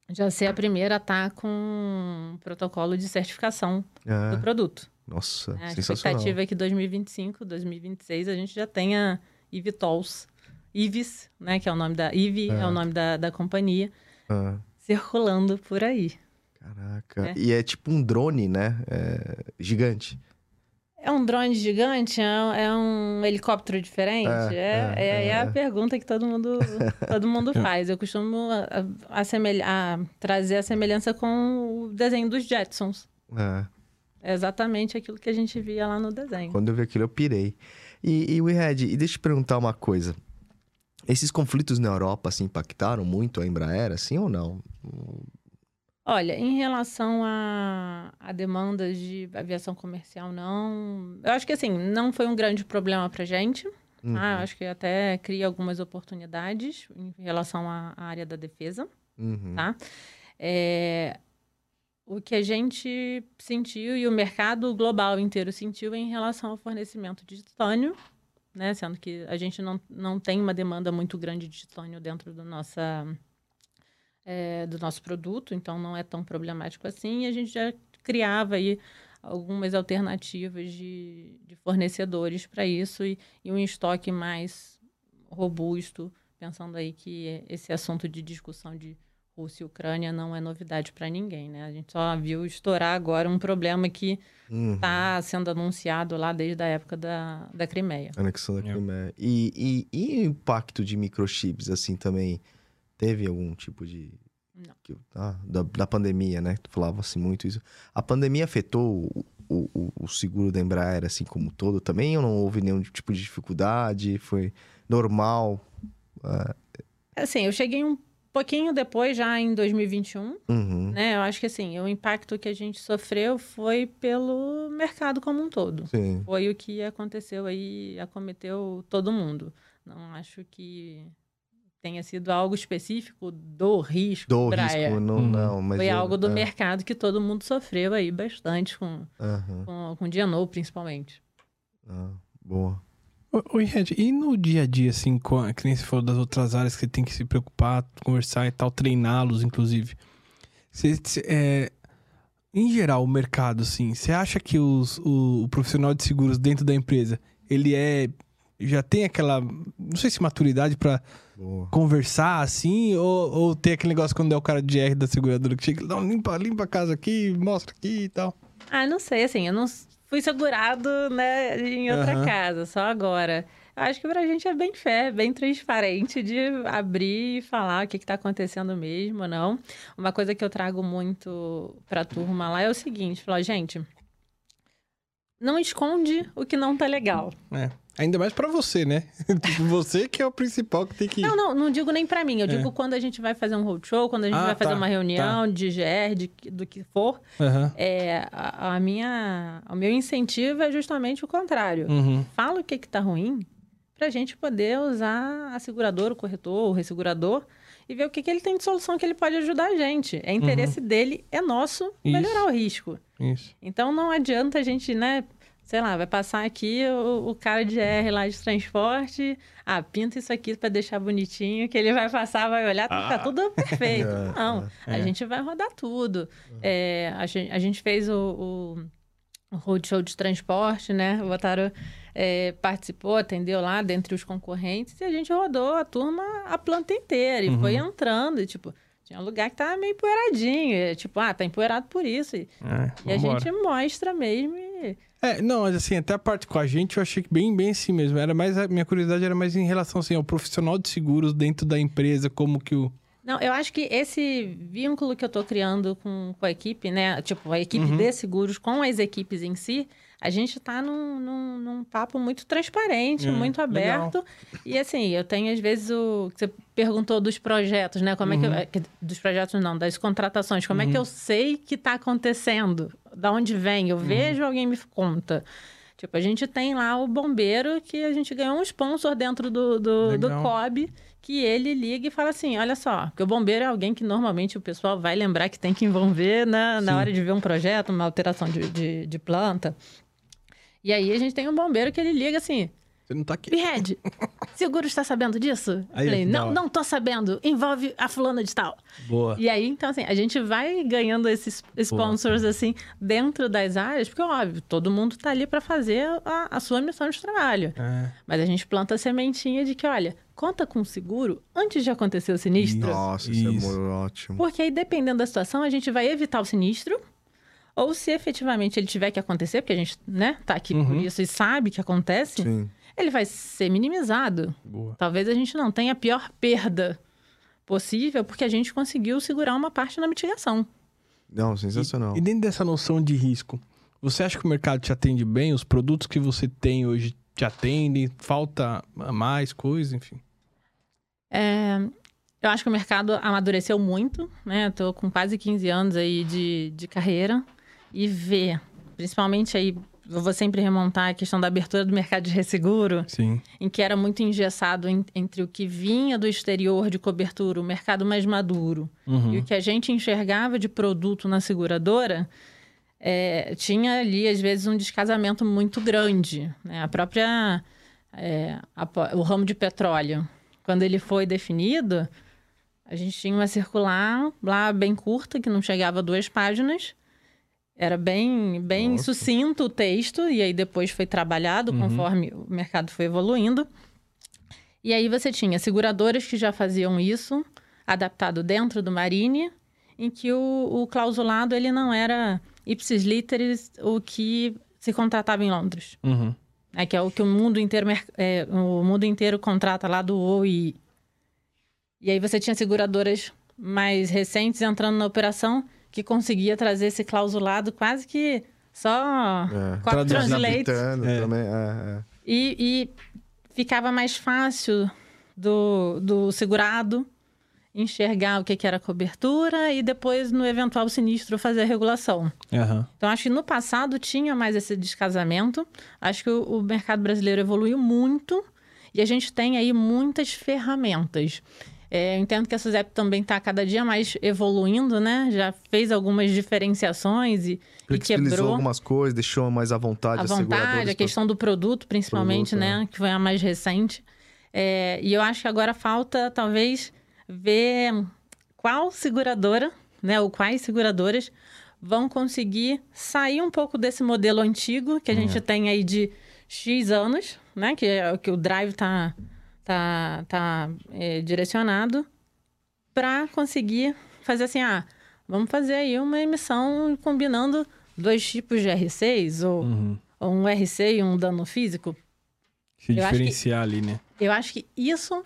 já ser a primeira a estar com um protocolo de certificação É, do produto. nossa? A sensacional. expectativa é que 2025, 2026 a gente já tenha eVTOLs Ives, né? Que é o nome da... Ive é, É. o nome da, da companhia. Ah, Circulando por aí. caraca. É. E é tipo um drone, né? É, gigante. É um drone gigante? É um, é um helicóptero diferente? É, É, é, é, é a é. pergunta que todo mundo, todo mundo faz. Eu costumo trazer a semelhança com o desenho dos Jetsons. É. É exatamente aquilo que a gente via lá no desenho. Quando eu vi aquilo, eu pirei. E, e Red, e deixa eu te perguntar uma coisa. Esses conflitos na Europa, assim, impactaram muito a Embraer, assim, ou não? Olha, em relação a, a demandas de aviação comercial, não. Eu acho que assim, não foi um grande problema pra gente. Uhum. tá? Eu acho que até cria algumas oportunidades em relação à, à área da defesa. Uhum. tá? É, o que a gente sentiu e o mercado global inteiro sentiu em relação ao fornecimento de titânio, né? Sendo que a gente não, não tem uma demanda muito grande de titânio dentro do, nossa, é, do nosso produto, então não é tão problemático assim. E a gente já criava aí algumas alternativas de, de fornecedores para isso e, e um estoque mais robusto, pensando aí que esse assunto de discussão de Rússia e Ucrânia não é novidade para ninguém, né? A gente só viu estourar agora um problema que Uhum. está sendo anunciado lá desde a época da, da Crimeia. Anexão da É. Crimeia. E, e, e o impacto de microchips, assim, também teve algum tipo de... Não. que- ah, da, da pandemia, né? Tu falava assim muito isso. A pandemia afetou o, o, o- seguro da Embraer, assim, como todo também? Ou não houve nenhum tipo de dificuldade? Foi normal? Assim, eu cheguei um pouquinho depois, já em 2021, Uhum. né? Eu acho que assim, o impacto que a gente sofreu foi pelo mercado como um todo. Sim. Foi o que aconteceu aí, acometeu todo mundo. Não acho que tenha sido algo específico do risco Do Embraer. risco, não, Uhum. não. Mas Foi eu- algo do é, mercado que todo mundo sofreu aí bastante com, aham. com, com o Diano, principalmente. Ah, boa. Oi, Red, e no dia a dia, assim, com a, que nem você falou das outras áreas que você tem que se preocupar, conversar e tal, treiná-los, inclusive. Você, é, em geral, o mercado, assim, você acha que os, o, o profissional de seguros dentro da empresa, ele é. Já tem aquela. Não sei se maturidade pra Boa. conversar assim, ou, ou tem aquele negócio quando é o cara de R da seguradora que chega, não, limpa, limpa a casa aqui, mostra aqui e tal. Ah, não sei, assim, eu não fui segurado, né, em outra Aham. casa, só agora. Eu acho que pra gente é bem fé, bem transparente de abrir e falar o que, que tá acontecendo mesmo ou não. Uma coisa que eu trago muito pra turma lá é o seguinte, falar, gente, não esconde o que não tá legal. É. Ainda mais pra você, né? tipo, você que é o principal que tem que. Não, não, não digo nem pra mim. Eu É. digo quando a gente vai fazer um roadshow, quando a gente Ah, vai fazer tá, uma reunião de GR, de, do que for. Aham. É, a, a minha, o meu incentivo é justamente o contrário. Uhum. Fala o que que tá ruim pra gente poder usar a seguradora, o corretor, o ressegurador e ver o que, que ele tem de solução que ele pode ajudar a gente. É interesse dele, é nosso, Isso. melhorar o risco. Isso. Então não adianta a gente, né? Sei lá, vai passar aqui o, o cara de R lá de transporte. Ah, pinta isso aqui para deixar bonitinho, que ele vai passar, vai olhar, tá Ah. tudo perfeito. É, Não, a é. gente vai rodar tudo. É, a, gente, a gente fez o, o, roadshow de transporte, né? O é, participou, atendeu lá dentre os concorrentes e a gente rodou a turma a planta inteira e Uhum. foi entrando. E, tipo, tinha um lugar que tava meio empoeiradinho. E, tipo, ah, tá empoeirado por isso. E, É, e a gente mostra mesmo. E... É, não, mas assim, até a parte com a gente eu achei que bem, bem assim mesmo. Era mais, a minha curiosidade era mais em relação assim, ao profissional de seguros dentro da empresa, como que o. Não, eu acho que esse vínculo que eu tô criando com, com a equipe, né? Tipo, a equipe Uhum. de seguros com as equipes em si, a gente tá num, num, num papo muito transparente, É, muito legal. aberto. E assim, eu tenho às vezes o. Você perguntou dos projetos, né? Como é que, eu- Uhum. é que. Dos projetos não, das contratações. Como é que eu sei que tá acontecendo? Da onde vem? Eu vejo, alguém me conta. Tipo, a gente tem lá o bombeiro que a gente ganhou um sponsor dentro do, do, do Legal. COB, que ele liga e fala assim: olha só, porque o bombeiro é alguém que normalmente o pessoal vai lembrar que tem que envolver na, na Sim. hora de ver um projeto, uma alteração de, de, de planta. E aí a gente tem um bombeiro que ele liga assim: Você não tá aqui. Behead, seguro está sabendo disso? Aí, Falei, da não, não tô sabendo. Envolve a fulana de tal. Boa. E aí, então, assim, a gente vai ganhando esses sponsors, assim, dentro das áreas, porque, óbvio, todo mundo tá ali para fazer a, a sua missão de trabalho. É. Mas a gente planta a sementinha de que, olha, conta com seguro antes de acontecer o sinistro. Nossa, isso, Isso. é muito ótimo. Porque aí, dependendo da situação, a gente vai evitar o sinistro. Ou se efetivamente ele tiver que acontecer, porque a gente, né, tá aqui por Uhum. isso e sabe que acontece, Sim. ele vai ser minimizado. Boa. Talvez a gente não tenha a pior perda possível, porque a gente conseguiu segurar uma parte na mitigação. Não, sensacional. E dentro dessa noção de risco, você acha que o mercado te atende bem? Os produtos que você tem hoje te atendem? Falta mais coisa, enfim? É, eu acho que o mercado amadureceu muito, né? Estou com quase 15 anos aí de, de carreira e ver, principalmente aí, eu vou sempre remontar a questão da abertura do mercado de resseguro, Sim. em que era muito engessado en- entre o que vinha do exterior de cobertura, o mercado mais maduro, Uhum. e o que a gente enxergava de produto na seguradora, é, tinha ali, às vezes, um descasamento muito grande. né? A própria. é, a o ramo de petróleo, quando ele foi definido, a gente tinha uma circular lá bem curta, que não chegava a duas páginas. Era bem, bem Nossa. sucinto o texto, e aí depois foi trabalhado Uhum. conforme o mercado foi evoluindo. E aí você tinha seguradoras que já faziam isso, adaptado dentro do Marine, em que o, o clausulado ele não era ipsis literis o que se contratava em Londres, Uhum. né, que é o que o mundo inteiro, é, o mundo inteiro contrata lá do OI. E aí você tinha seguradoras mais recentes entrando na operação que conseguia trazer esse clausulado quase que só É. com a Traduzindo, translate. Adaptando É. também. É, é. E, e ficava mais fácil do, do segurado enxergar o que, que era cobertura e depois, no eventual sinistro, fazer a regulação. Aham. Então, acho que no passado tinha mais esse descasamento. Acho que o, o mercado brasileiro evoluiu muito e a gente tem aí muitas ferramentas. É, eu entendo que a SUSEP também está cada dia mais evoluindo, né? Já fez algumas diferenciações e, e quebrou algumas coisas, deixou mais à vontade a vontade, a questão do produto, principalmente, Produto, né? Que foi a mais recente. É, e eu acho que agora falta, talvez, ver qual seguradora, né? Ou quais seguradoras vão conseguir sair um pouco desse modelo antigo que a gente tem aí de X anos, né? Que é o que o Drive tá, tá, tá é, direcionado para conseguir fazer assim, ah, vamos fazer aí uma emissão combinando dois tipos de R6 ou, Uhum. ou um RC e um dano físico. Se Eu acho que- diferenciar ali, né? Eu acho que isso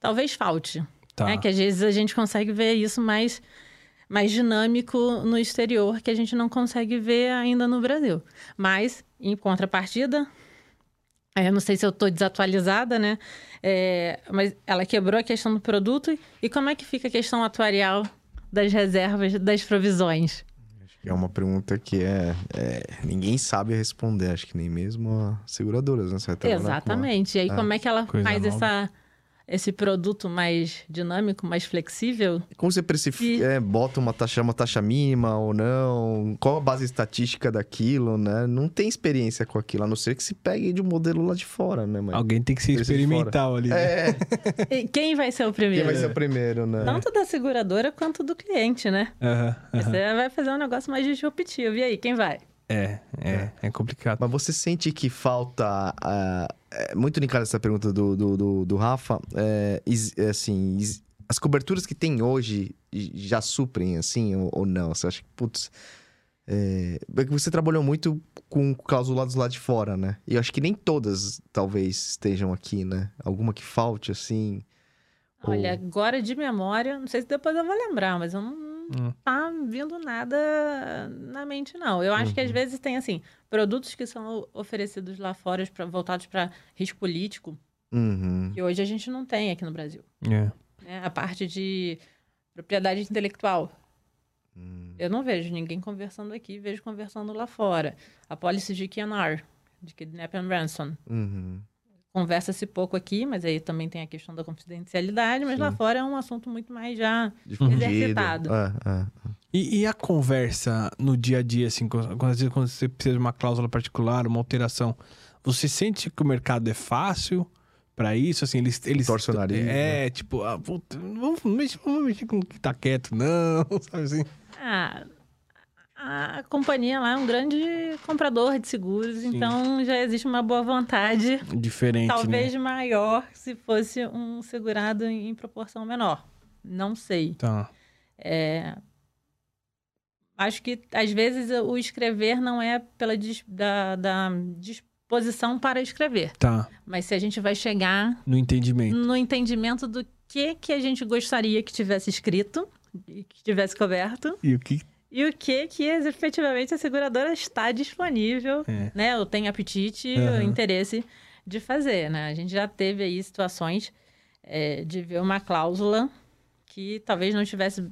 talvez falte. Tá. né? Que às vezes a gente consegue ver isso mais, mais dinâmico no exterior, que a gente não consegue ver ainda no Brasil. Mas, em contrapartida, eu não sei se eu estou desatualizada, né? É, mas ela quebrou a questão do produto. E como é que fica a questão atuarial das reservas, das provisões? É uma pergunta que é, é, Ninguém sabe responder, acho que nem mesmo as seguradoras, né? Uma- Exatamente. E aí, É. como é que ela faz nova. essa, esse produto mais dinâmico, mais flexível? Como você precifica, E- é, bota uma taxa, uma taxa mínima ou não? Qual a base estatística daquilo, né? Não tem experiência com aquilo, a não ser que se pegue de um modelo lá de fora, né? Mas... Alguém tem que ser experimental ali. né? É, E quem vai ser o quem primeiro? vai ser o primeiro, né? Tanto da seguradora quanto do cliente, né? Aham, aham. Você vai fazer um negócio mais disruptivo. E aí, quem vai? É, é, é complicado. Mas você sente que falta. é, muito ligado essa pergunta do, do, do, do Rafa. É, is- é, assim, is- as coberturas que tem hoje já suprem, assim, ou, ou não? Você acha que, putz. É, é que você trabalhou muito com clausulados lá de fora, né? E eu acho que nem todas, talvez, estejam aqui, né? Alguma que falte, assim. Ou- Olha, agora de memória, não sei se depois eu vou lembrar, mas eu não Hum. tá vindo nada na mente, não. Eu acho que às vezes tem, assim, produtos que são oferecidos lá fora, pra, voltados para risco político, Uhum. que hoje a gente não tem aqui no Brasil. É. né? A parte de propriedade intelectual. Hum. Eu não vejo ninguém conversando aqui, vejo conversando lá fora. A policy de QNR, de Kidnap and Ransom. Uhum. Conversa-se pouco aqui, mas aí também tem a questão da confidencialidade, mas lá Sim. fora é um assunto muito mais já Difundido. Exercitado. É, é. E, e a conversa no dia a dia, assim, quando, quando- às vezes quando você precisa de uma cláusula particular, uma alteração, Você sente que o mercado é fácil pra isso? Assim, eles. eles Torce o nariz, É, tipo, ah, puta, não vamos mexer, vamos mexer com o que tá quieto, não, sabe assim? Ah, companhia lá é um grande comprador de seguros, então já existe uma boa vontade, Diferente, talvez né? maior se fosse um segurado em proporção menor. Não sei. Tá. É, acho que às vezes o escrever não é pela dis- da, da disposição para escrever, Tá. mas se a gente vai chegar No entendimento. no entendimento do que que a gente gostaria que tivesse escrito e que tivesse coberto E o que. E o que que efetivamente a seguradora está disponível, É. né? Ou tem apetite, ou interesse de fazer, né? A gente já teve aí situações é, de ver uma cláusula que talvez não estivesse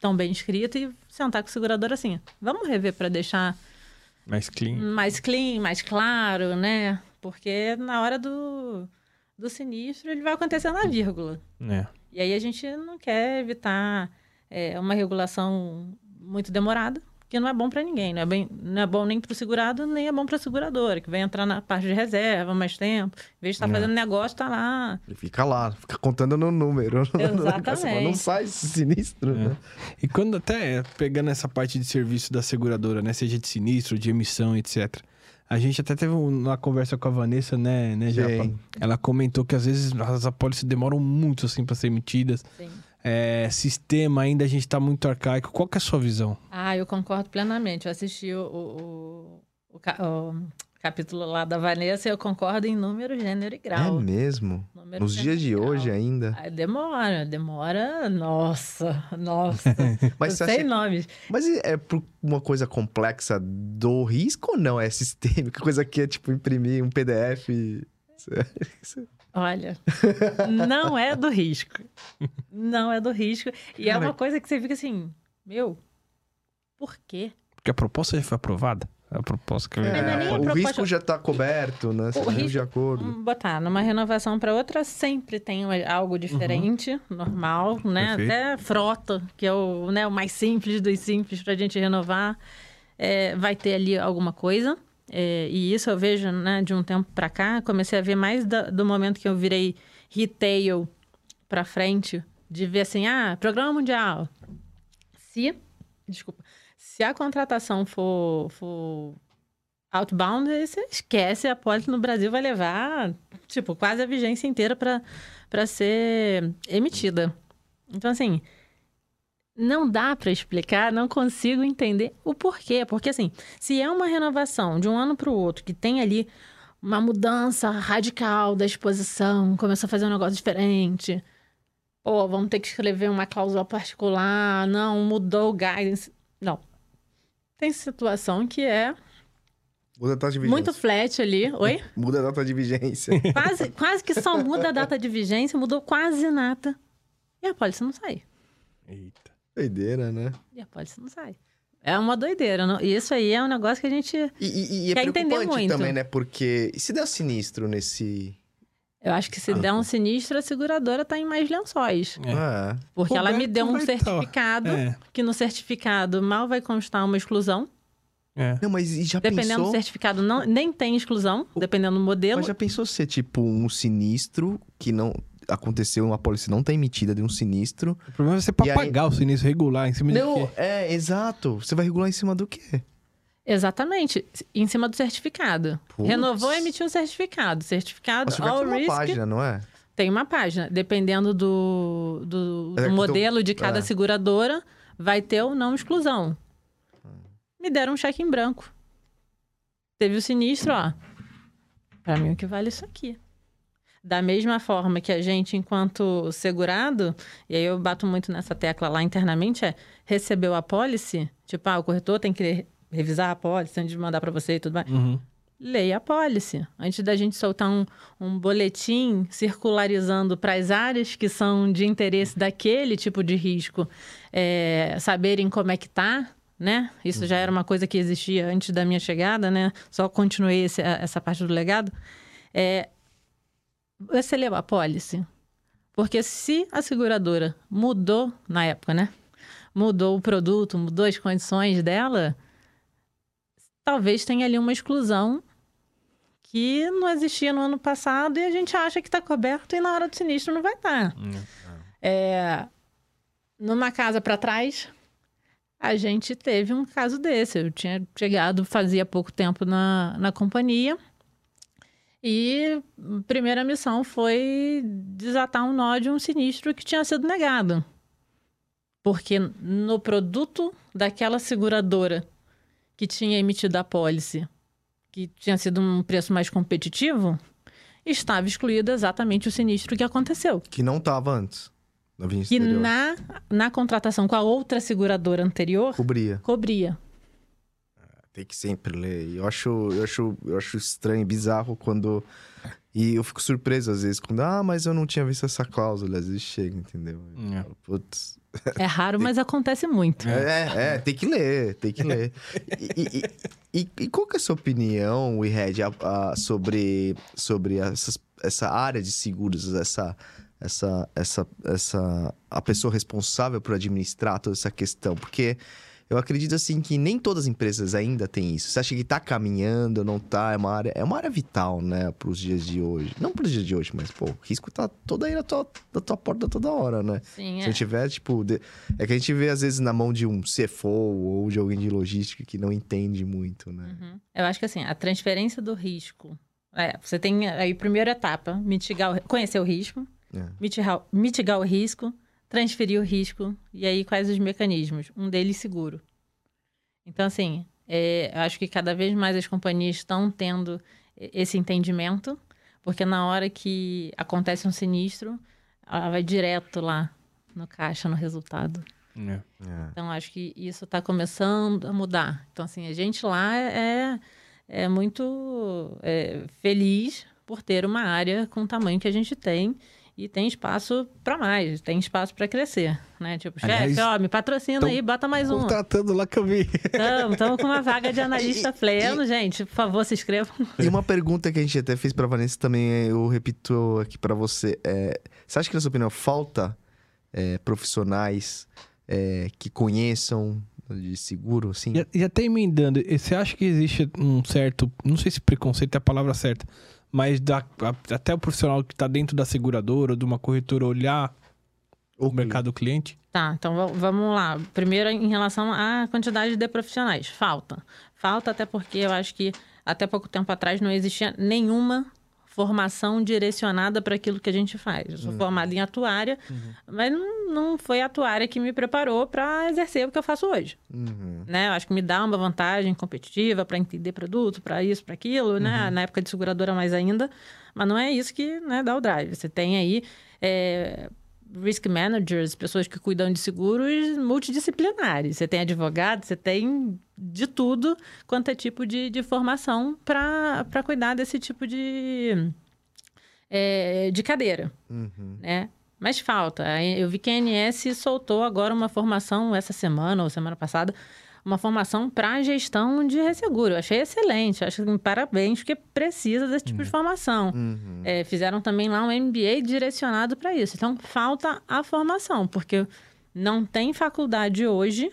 tão bem escrita e sentar com o segurador assim, vamos rever para deixar Mais clean. mais clean, mais claro, né? Porque na hora do, do sinistro ele vai acontecer na vírgula. né? E aí a gente não quer evitar é, uma regulação muito demorada, que não é bom para ninguém. Não é, bem, não é bom nem para o segurado, nem é bom para a seguradora, que vai entrar na parte de reserva mais tempo. Em vez de estar É. fazendo negócio, tá lá. Ele fica lá, fica contando no número. Exatamente. Não sai sinistro, né? E quando até pegando essa parte de serviço da seguradora, né? Seja de sinistro, de emissão, etc. A gente até teve uma conversa com a Vanessa, né, né, Japa? Ela comentou que às vezes as apólices demoram muito, assim, pra ser emitidas. Sim. É, sistema ainda a gente tá muito arcaico. Qual que é a sua visão? Ah, eu concordo plenamente. Eu assisti o, o, o- o ca- o capítulo lá da Vanessa e eu concordo em número, gênero e É grau. mesmo? Número, Nos dias de grau. hoje ainda. Ah, Demora, demora. Nossa, nossa. Mas você Sem acha... nomes. Mas é por uma coisa complexa do risco ou não? É sistêmica? Coisa que é tipo imprimir um PDF. Olha, não é do risco. Não é do risco. E é Cara, uma coisa que você fica assim, meu, por quê? Porque a proposta já foi aprovada. A proposta que é É, a o proposta- risco já está coberto, né? Você O vive risco- de acordo. Vamos botar, numa renovação para outra sempre tem algo diferente, normal, né? Perfeito. Até frota, que é o, né, o mais simples dos simples para a gente renovar, é, vai ter ali alguma coisa. É, e isso eu vejo, né, de um tempo para cá, comecei a ver mais da- do momento que eu virei retail para frente, de ver assim, ah, programa mundial. Se, desculpa, se a contratação for, for outbound, você esquece, a pólice no Brasil vai levar, tipo, quase a vigência inteira para ser emitida. Então, assim, não dá para explicar, não consigo entender o porquê. Porque, assim, se é uma renovação de um ano para o outro, que tem ali uma mudança radical da exposição, começou a fazer um negócio diferente. Pô, vamos ter que escrever uma cláusula particular. Não, mudou o guidance. Não. Tem situação que é Muda a data de vigência. muito flat ali. Oi? Muda a data de vigência. Quase, quase que só muda a data de vigência, mudou quase nada. E a pólice não sai. Eita. Doideira, né? E a pólice não sai. É uma doideira. Não? E isso aí é um negócio que a gente. E, e- e é Quer entender preocupante muito. também, né? Porque e se der sinistro nesse... Eu acho que se der um sinistro, a seguradora tá em mais lençóis. É. Ah, Porque ela me deu um tá. certificado, É, que no certificado mal vai constar uma exclusão. é. Não, mas e já Dependendo do pensou... certificado, não, nem tem exclusão, dependendo do modelo. Mas já pensou ser, tipo, um sinistro que não... Aconteceu, uma polícia não tá emitida de um sinistro. O problema é você pra E aí- pagar o sinistro regular em cima Não, de quê? é, exato. Você vai regular em cima do quê? Exatamente, em cima do certificado. Putz. Renovou, emitiu o certificado. Certificado, Mas all tem uma risk, página, não é? tem uma página. Dependendo do, do, É do modelo de cada é. seguradora, vai ter ou não exclusão. Me deram um cheque em branco. Teve o sinistro, ó. Pra mim, o que vale é isso aqui. Da mesma forma que a gente, enquanto segurado, e aí eu bato muito nessa tecla lá internamente, é recebeu a pólice, tipo, ah, o corretor tem que revisar a pólice antes de mandar para você e tudo mais. Uhum. Leia a pólice. Antes da gente soltar um, um boletim circularizando para as áreas que são de interesse daquele tipo de risco, é, saberem como é que tá, né? Isso já era uma coisa que existia antes da minha chegada, né? Só continuei esse- essa parte do legado. É, você leu a pólice? Porque se a seguradora mudou na época, né? Mudou o produto, mudou as condições dela, talvez tenha ali uma exclusão que não existia no ano passado e a gente acha que está coberto e na hora do sinistro não vai estar. É, numa casa para trás, a gente teve um caso desse. Eu tinha chegado fazia pouco tempo na, na companhia e a primeira missão foi desatar um nó de um sinistro que tinha sido negado. Porque no produto daquela seguradora que tinha emitido a pólice, que tinha sido um preço mais competitivo, estava excluído exatamente o sinistro que aconteceu. Que não estava antes. Na Que na, na contratação com a outra seguradora anterior, Cobria. cobria. Tem que sempre ler. E Eu acho, eu acho, eu acho estranho, bizarro quando. E eu fico surpreso às vezes quando, ah, mas eu não tinha visto essa cláusula. Às vezes chega, entendeu? Eu É. falo, Putz. É raro, mas acontece muito. É, é, tem que ler, tem que ler. E, e- e- e qual que é a sua opinião, Wired, a- a- sobre, sobre essas- essa área de seguros, essa, essa, essa, essa, a pessoa responsável por administrar toda essa questão? Porque eu acredito, assim, que nem todas as empresas ainda têm isso. Você acha que tá caminhando, não tá? É uma área, é uma área vital, né, pros dias de hoje. Não pros dias de hoje, mas, pô, o risco tá todo aí na tua, na tua porta toda hora, né? Sim, Se é. não tiver, tipo. de- É que a gente vê, às vezes, na mão de um CFO ou de alguém de logística que não entende muito, né? Uhum. Eu acho que assim, a transferência do risco. É, você tem aí, primeira etapa, mitigar o, conhecer o risco, É. mitigar, mitigar o risco, transferir o risco, e aí quais os mecanismos? Um deles seguro. Então, assim, é, eu acho que cada vez mais as companhias estão tendo esse entendimento, porque na hora que acontece um sinistro, ela vai direto lá no caixa, no resultado. É. É. Então, acho que isso está começando a mudar. Então, assim, a gente lá é, é muito é, feliz por ter uma área com o tamanho que a gente tem e tem espaço para mais, tem espaço para crescer, né? Tipo, chefe, ó, me patrocina tão aí, bota mais um. Contratando lá que eu vi. Estamos com uma vaga de analista pleno, gente. Por favor, se inscrevam. E uma pergunta que a gente até fez pra Vanessa também, eu repito aqui pra você. É, você acha que, na sua opinião, falta é, profissionais é, que conheçam de seguro, assim? E, e até emendando, e você acha que existe um certo, não sei se preconceito é a palavra certa, mas da, a- até o profissional que está dentro da seguradora ou de uma corretora olhar o mercado do cliente? Tá, então va- vamos lá. Primeiro, em relação à quantidade de profissionais. Falta. Falta até porque eu acho que até pouco tempo atrás não existia nenhuma formação direcionada para aquilo que a gente faz. Eu sou formada em atuária, mas não, não foi a atuária que me preparou para exercer o que eu faço hoje. Uhum. Né? Eu acho que me dá uma vantagem competitiva para entender produto, para isso, para aquilo, né? Na época de seguradora mais ainda. Mas não é isso que né, dá o drive. Você tem aí é, risk managers, pessoas que cuidam de seguros multidisciplinares. Você tem advogado, você tem de tudo quanto é tipo de, de formação para cuidar desse tipo de, é, de cadeira Uhum. né? Mas falta. Eu vi que a ANS soltou agora uma formação essa semana ou semana passada, uma formação para gestão de resseguro. Eu achei excelente. Acho que parabéns, porque precisa desse tipo de formação. Uhum. É, fizeram também lá um MBA direcionado para isso. Então, falta a formação, porque não tem faculdade hoje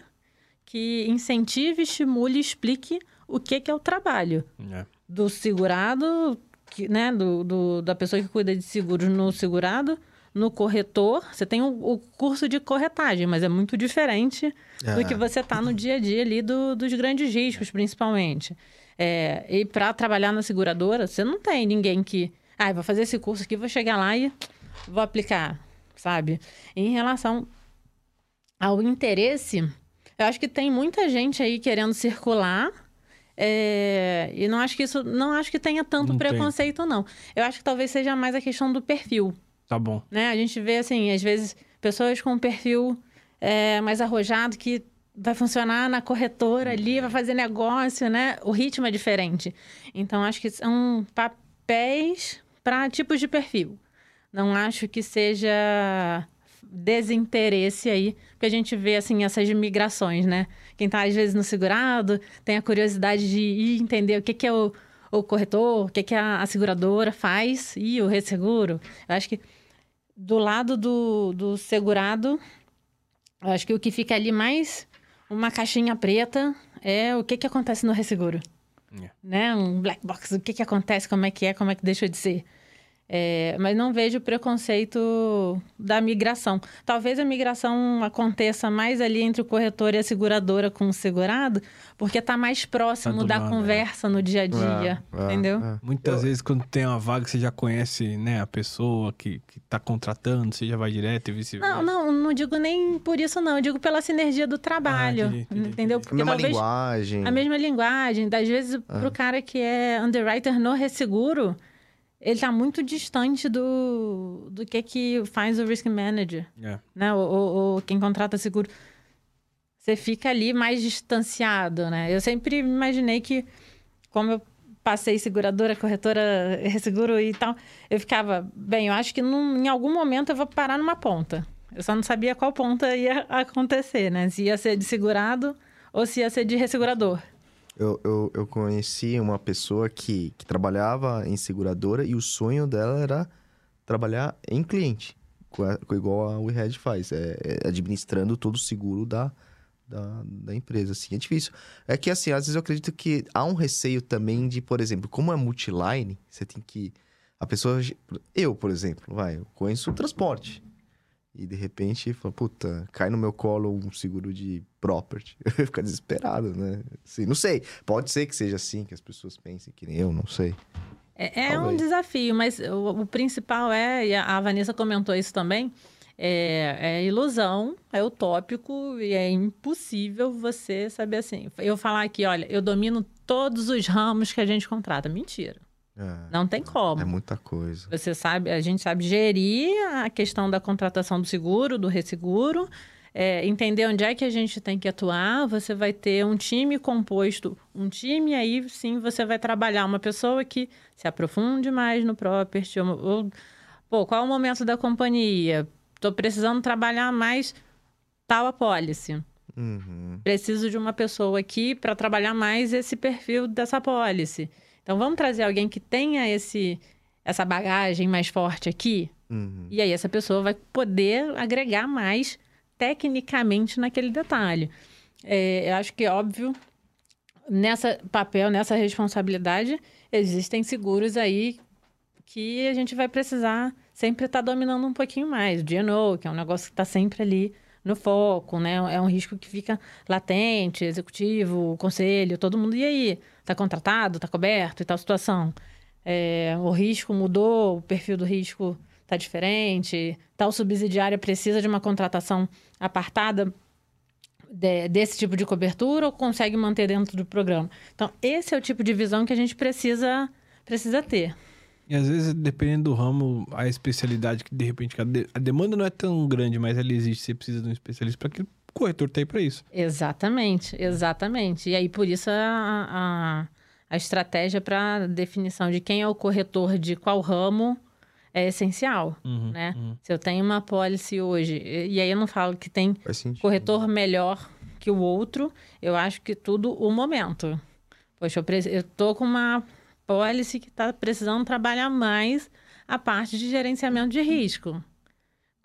que incentive, estimule e explique o que, que é o trabalho do segurado, que, né, do, do- da pessoa que cuida de seguros no segurado, no corretor. Você tem o, o curso de corretagem, mas é muito diferente do É. que você tá no dia a dia ali do- dos grandes riscos, principalmente. É, e para trabalhar na seguradora, você não tem ninguém que, ah, vou fazer esse curso aqui, vou chegar lá e vou aplicar, sabe? Em relação ao interesse, eu acho que tem muita gente aí querendo circular. é, e não acho que isso. Não acho que tenha tanto Não tem. preconceito, não. Eu acho que talvez seja mais a questão do perfil. Tá bom. Né? A gente vê, assim, às vezes, pessoas com um perfil é, mais arrojado que vai funcionar na corretora ali, vai fazer negócio, né? O ritmo é diferente. Então, acho que são papéis para tipos de perfil. Não acho que seja desinteresse aí, porque a gente vê, assim, essas migrações, né? Quem tá, às vezes, no segurado tem a curiosidade de ir entender o que, que é o, o corretor, o que, que a, a seguradora faz e o resseguro. Eu acho que do lado do, do segurado, eu acho que o que fica ali mais uma caixinha preta é o que, que acontece no resseguro. É. né? Um black box, o que que acontece, como é que é, como é que deixa de ser. É, mas não vejo preconceito da migração. Talvez a migração aconteça mais ali entre o corretor e a seguradora com o segurado, porque está mais próximo Tá da lado, conversa no dia a dia, É, é, entendeu? é. Muitas vezes, quando tem uma vaga, você já conhece né, a pessoa que, que tá contratando, você já vai direto e vice-versa. Não, não, não digo nem por isso, não. Eu digo pela sinergia do trabalho, Ah, entendi, entendi, entendeu? A Porque mesma talvez linguagem. a mesma linguagem. Das vezes, pro cara que é underwriter no resseguro, ele tá muito distante do, do que que faz o risk manager, É. né? Ou quem contrata seguro. Você fica ali mais distanciado, né? Eu sempre imaginei que, como eu passei seguradora, corretora, resseguro e tal, eu ficava, bem, eu acho que num- em algum momento eu vou parar numa ponta. Eu só não sabia qual ponta ia acontecer, né? Se ia ser de segurado ou se ia ser de ressegurador. Eu, eu, eu conheci uma pessoa que, que trabalhava em seguradora e o sonho dela era trabalhar em cliente, com igual a WeHead faz, é, é administrando todo o seguro da, da, da empresa, assim, é difícil. É que, assim, às vezes eu acredito que há um receio também de, por exemplo, como é multiline, você tem que... A pessoa... Eu, por exemplo, vai, eu conheço o transporte. E de repente, fala, puta, cai no meu colo um seguro de property. Eu ia ficar desesperado, né? Assim, não sei. Pode ser que seja assim, que as pessoas pensem que nem eu, não sei. É, é um desafio, mas o, o principal é, e a a Vanessa comentou isso também, é, é ilusão, é utópico e é impossível você saber assim. Eu falar aqui, olha, eu domino todos os ramos que a gente contrata. Mentira. É, Não tem como. é muita coisa. Você sabe, a gente sabe gerir a questão da contratação do seguro, do resseguro, é, entender onde é que a gente tem que atuar. Você vai ter um time composto, um time aí sim você vai trabalhar uma pessoa que se aprofunde mais no property. Ou, ou, pô, qual é o momento da companhia? Estou precisando trabalhar mais tal apólice. Uhum. Preciso de uma pessoa aqui para trabalhar mais esse perfil dessa apólice. Então vamos trazer alguém que tenha esse essa bagagem mais forte aqui, Uhum. e aí essa pessoa vai poder agregar mais tecnicamente naquele detalhe. É, eu acho que óbvio nessa papel, nessa responsabilidade, existem seguros aí que a gente vai precisar sempre estar dominando um pouquinho mais. O DNO, que é um negócio que está sempre ali no foco, né? É um risco que fica latente, executivo, conselho, todo mundo. E aí? Está contratado? Está coberto? E tal situação? É, o risco mudou? O perfil do risco está diferente? Tal subsidiária precisa de uma contratação apartada de- desse tipo de cobertura ou consegue manter dentro do programa? Então, esse é o tipo de visão que a gente precisa, precisa ter. E às vezes, dependendo do ramo, a especialidade que de repente a, de- a demanda não é tão grande, mas ela existe, você precisa de um especialista para que o corretor aí para isso. Exatamente, exatamente. E aí, por isso, a, a, a estratégia para definição de quem é o corretor de qual ramo é essencial, Uhum, né? uhum. Se eu tenho uma policy hoje, e aí eu não falo que tem corretor melhor que o outro, eu acho que tudo o momento. Poxa, eu, pre- eu tô com uma policy que está precisando trabalhar mais a parte de gerenciamento de risco.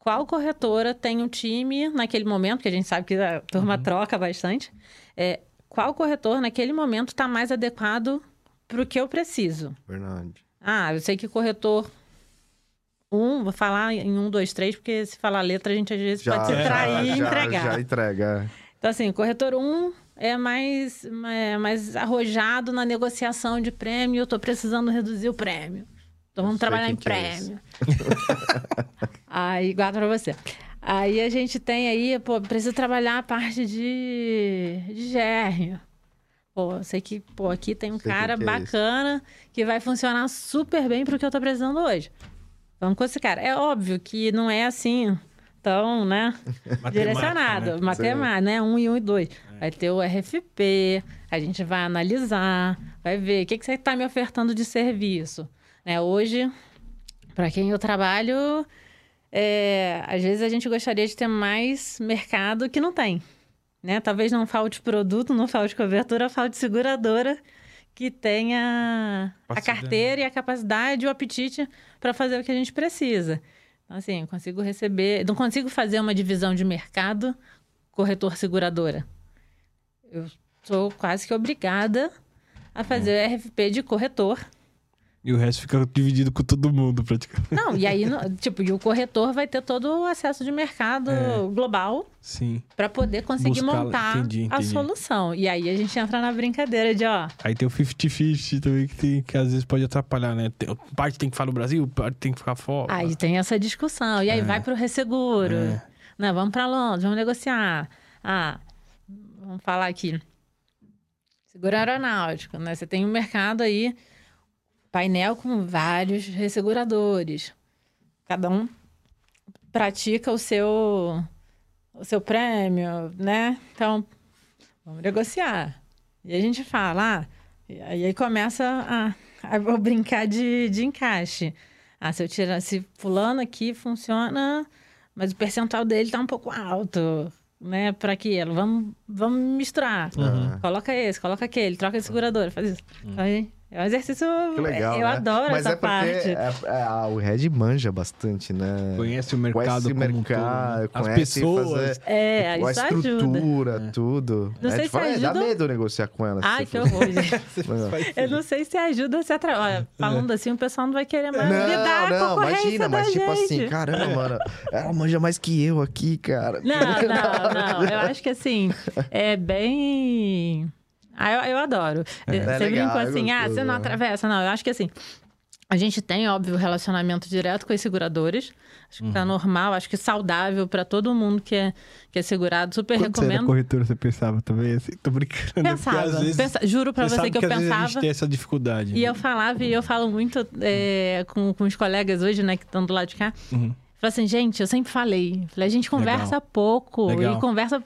Qual corretora tem um time naquele momento, que a gente sabe que a turma troca bastante, é, qual corretor naquele momento está mais adequado para o que eu preciso? Verdade. Ah, eu sei que corretor um, vou falar em um, dois, três, porque se falar letra a gente às vezes pode se trair e já, entregar. Já entrega. Então, assim, corretor 1 é mais, é mais arrojado na negociação de prêmio. Eu tô precisando reduzir o prêmio. Então, vamos trabalhar em é prêmio. aí, guarda pra você. Aí, a gente tem aí, pô, precisa trabalhar a parte de, de GR. Pô, sei que, pô, aqui tem um Sei cara que é bacana que vai funcionar super bem pro que eu tô precisando hoje. Vamos com esse cara. É óbvio que não é assim, tão, né? direcionado, né? matemática, né? Um e um e dois. Vai ter o RFP, a gente vai analisar, vai ver o que, que você está me ofertando de serviço. Né? Hoje, para quem eu trabalho, é, às vezes a gente gostaria de ter mais mercado que não tem. Né? Talvez não falte produto, não falte cobertura, falte seguradora que tenha a carteira e a capacidade e o apetite para fazer o que a gente precisa. Então, assim, eu consigo receber. Não consigo fazer uma divisão de mercado corretor seguradora. Eu sou quase que obrigada a fazer o RFP de corretor. E o resto fica dividido com todo mundo, praticamente. Não, e aí, tipo, e o corretor vai ter todo o acesso de mercado É. global Sim. para poder conseguir Buscar- montar entendi, a entendi. solução. E aí a gente entra na brincadeira de, ó, Aí tem o 50-50 também, que, tem, que às vezes pode atrapalhar, né? Tem- parte tem que ficar no Brasil, parte tem que ficar fora. aí tem essa discussão. E aí vai pro resseguro. É. Né, vamos para Londres, vamos negociar. Ah, vamos falar aqui. Seguro aeronáutico, né? Você tem um mercado aí, painel com vários resseguradores. Cada um pratica o seu o seu prêmio, né? Então, vamos negociar. E a gente fala, ah, e aí começa a, a brincar de, de encaixe. Ah, se eu tirar, se fulano aqui funciona, mas o percentual dele tá um pouco alto, né? Para aquilo. Vamos, vamos misturar. Uhum. Coloca esse, coloca aquele, troca de seguradora, faz isso. Aí, é um exercício. Que legal, eu né? adoro Mas essa é parte. é- é- a- o Red manja bastante, né? Conhece o mercado Conhece o como um todo, mercado, né? As pessoas. fazer- É, a isso ajuda. estrutura, tudo. Não É, sei se é, Dá ajuda- medo negociar com ela. Ai, que horror, gente. Eu não sei se ajuda ou se atrapalha. Falando assim, o pessoal não vai querer mais Não, lidar com a não, concorrência imagina, da mas tipo gente. assim, caramba, mano, ela manja mais que eu aqui, cara. Não, não, não. Eu acho que assim, é bem. Ah, eu, eu adoro. É Você legal, brincou é assim, ah, você não né? atravessa. Não, eu acho que assim. A gente tem, óbvio, relacionamento direto com as seguradoras. Acho que Uhum. tá normal, acho que saudável para todo mundo que é, que é segurado. Super Quando você era recomendo. corretora, você pensava também assim? Tô brincando. porque Pensava. vezes pensa- juro pra você sabe que eu vezes a gente pensava. tem essa dificuldade. E eu falava, e eu falo muito é, com, com os colegas hoje, né, que estão do lado de cá. Uhum. Falei assim, gente, eu sempre falei. Falei, a gente conversa Legal. pouco Legal. e conversa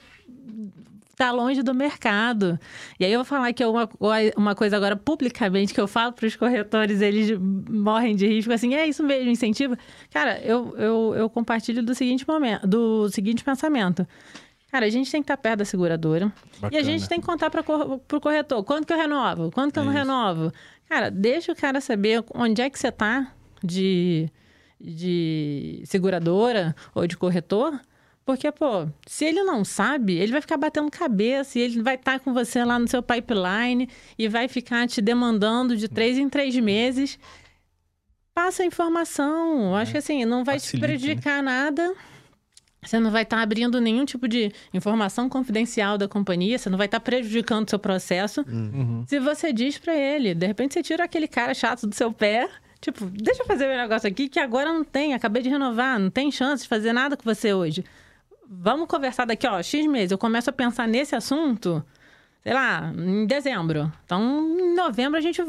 tá longe do mercado. E aí eu vou falar que uma, uma coisa agora publicamente que eu falo para os corretores, eles morrem de ficam assim, é isso mesmo, incentiva. Cara, eu, eu, eu compartilho do seguinte momento, do seguinte pensamento. Cara, a gente tem que estar perto da seguradora. E Bacana. a gente tem que contar para o corretor. Quando que eu renovo? Quando que eu É não isso. renovo? Cara, deixa o cara saber onde é que você tá de, de seguradora ou de corretor. Porque, pô, se ele não sabe, ele vai ficar batendo cabeça e ele vai estar com você lá no seu pipeline e vai ficar te demandando de três em três meses. Passa a informação. Eu Acho que assim, não vai Facilita, né? te prejudicar nada. Você não vai estar abrindo nenhum tipo de informação confidencial da companhia, você não vai estar prejudicando o seu processo. Uhum. Se você diz pra ele, de repente você tira aquele cara chato do seu pé, tipo, deixa eu fazer meu negócio aqui que agora não tem, acabei de renovar, não tem chance de fazer nada com você hoje. Vamos conversar daqui, ó, X meses. Eu começo a pensar nesse assunto, sei lá, em dezembro. Então, em novembro a gente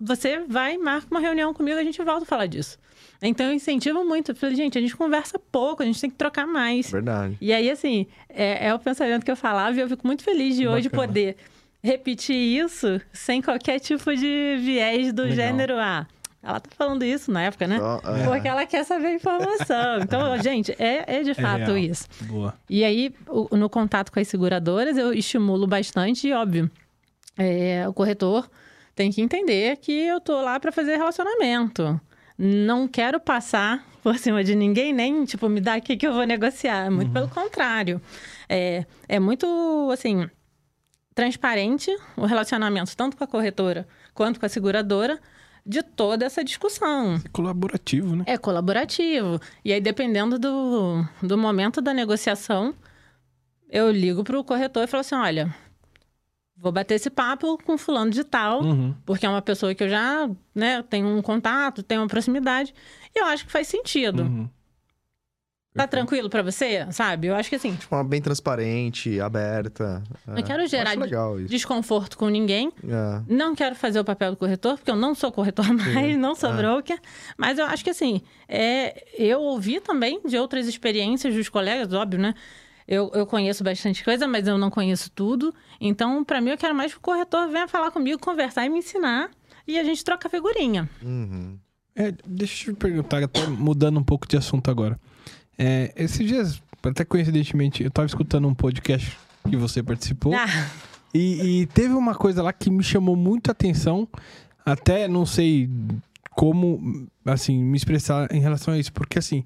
você vai, marca uma reunião comigo, a gente volta a falar disso. Então eu incentivo muito. Eu falei, gente, a gente conversa pouco, a gente tem que trocar mais. Verdade. E aí, assim, é, é o pensamento que eu falava e eu fico muito feliz de hoje Bacana. poder repetir isso sem qualquer tipo de viés do Legal. gênero A. Ela tá falando isso na época, né? Só, é. Porque ela quer saber a informação. Então, gente, é, é de fato real. isso. Boa. E aí, o- no contato com as seguradoras, eu estimulo bastante e, óbvio, é, o corretor tem que entender que eu tô lá para fazer relacionamento. Não quero passar por cima de ninguém, nem, tipo, me dá aqui que eu vou negociar. Muito pelo contrário. É, é muito, assim, transparente o relacionamento, tanto com a corretora quanto com a seguradora, de toda essa discussão. É colaborativo, né? É colaborativo. E aí, dependendo do, do momento da negociação, eu ligo para o corretor e falo assim: olha, vou bater esse papo com fulano de tal, Uhum. porque é uma pessoa que eu já né, tenho um contato, tenho uma proximidade, e eu acho que faz sentido. Uhum. Tá tranquilo para você? Sabe? Eu acho que assim, De forma bem transparente, aberta. não quero gerar desconforto com ninguém. É. Não quero fazer o papel do corretor, porque eu não sou corretor mais, não sou Ah. broker. Mas eu acho que assim, é, eu ouvi também de outras experiências dos colegas, óbvio, né? Eu, eu conheço bastante coisa, mas eu não conheço tudo. Então, para mim, eu quero mais que o corretor venha falar comigo, conversar e me ensinar. E a gente troca figurinha. Uhum. É, deixa eu te perguntar, até mudando um pouco de assunto agora. É, esses dias, até coincidentemente, eu tava escutando um podcast que você participou. Ah, E, e teve uma coisa lá que me chamou muito a atenção. Até não sei como, assim, me expressar em relação a isso. Porque, assim,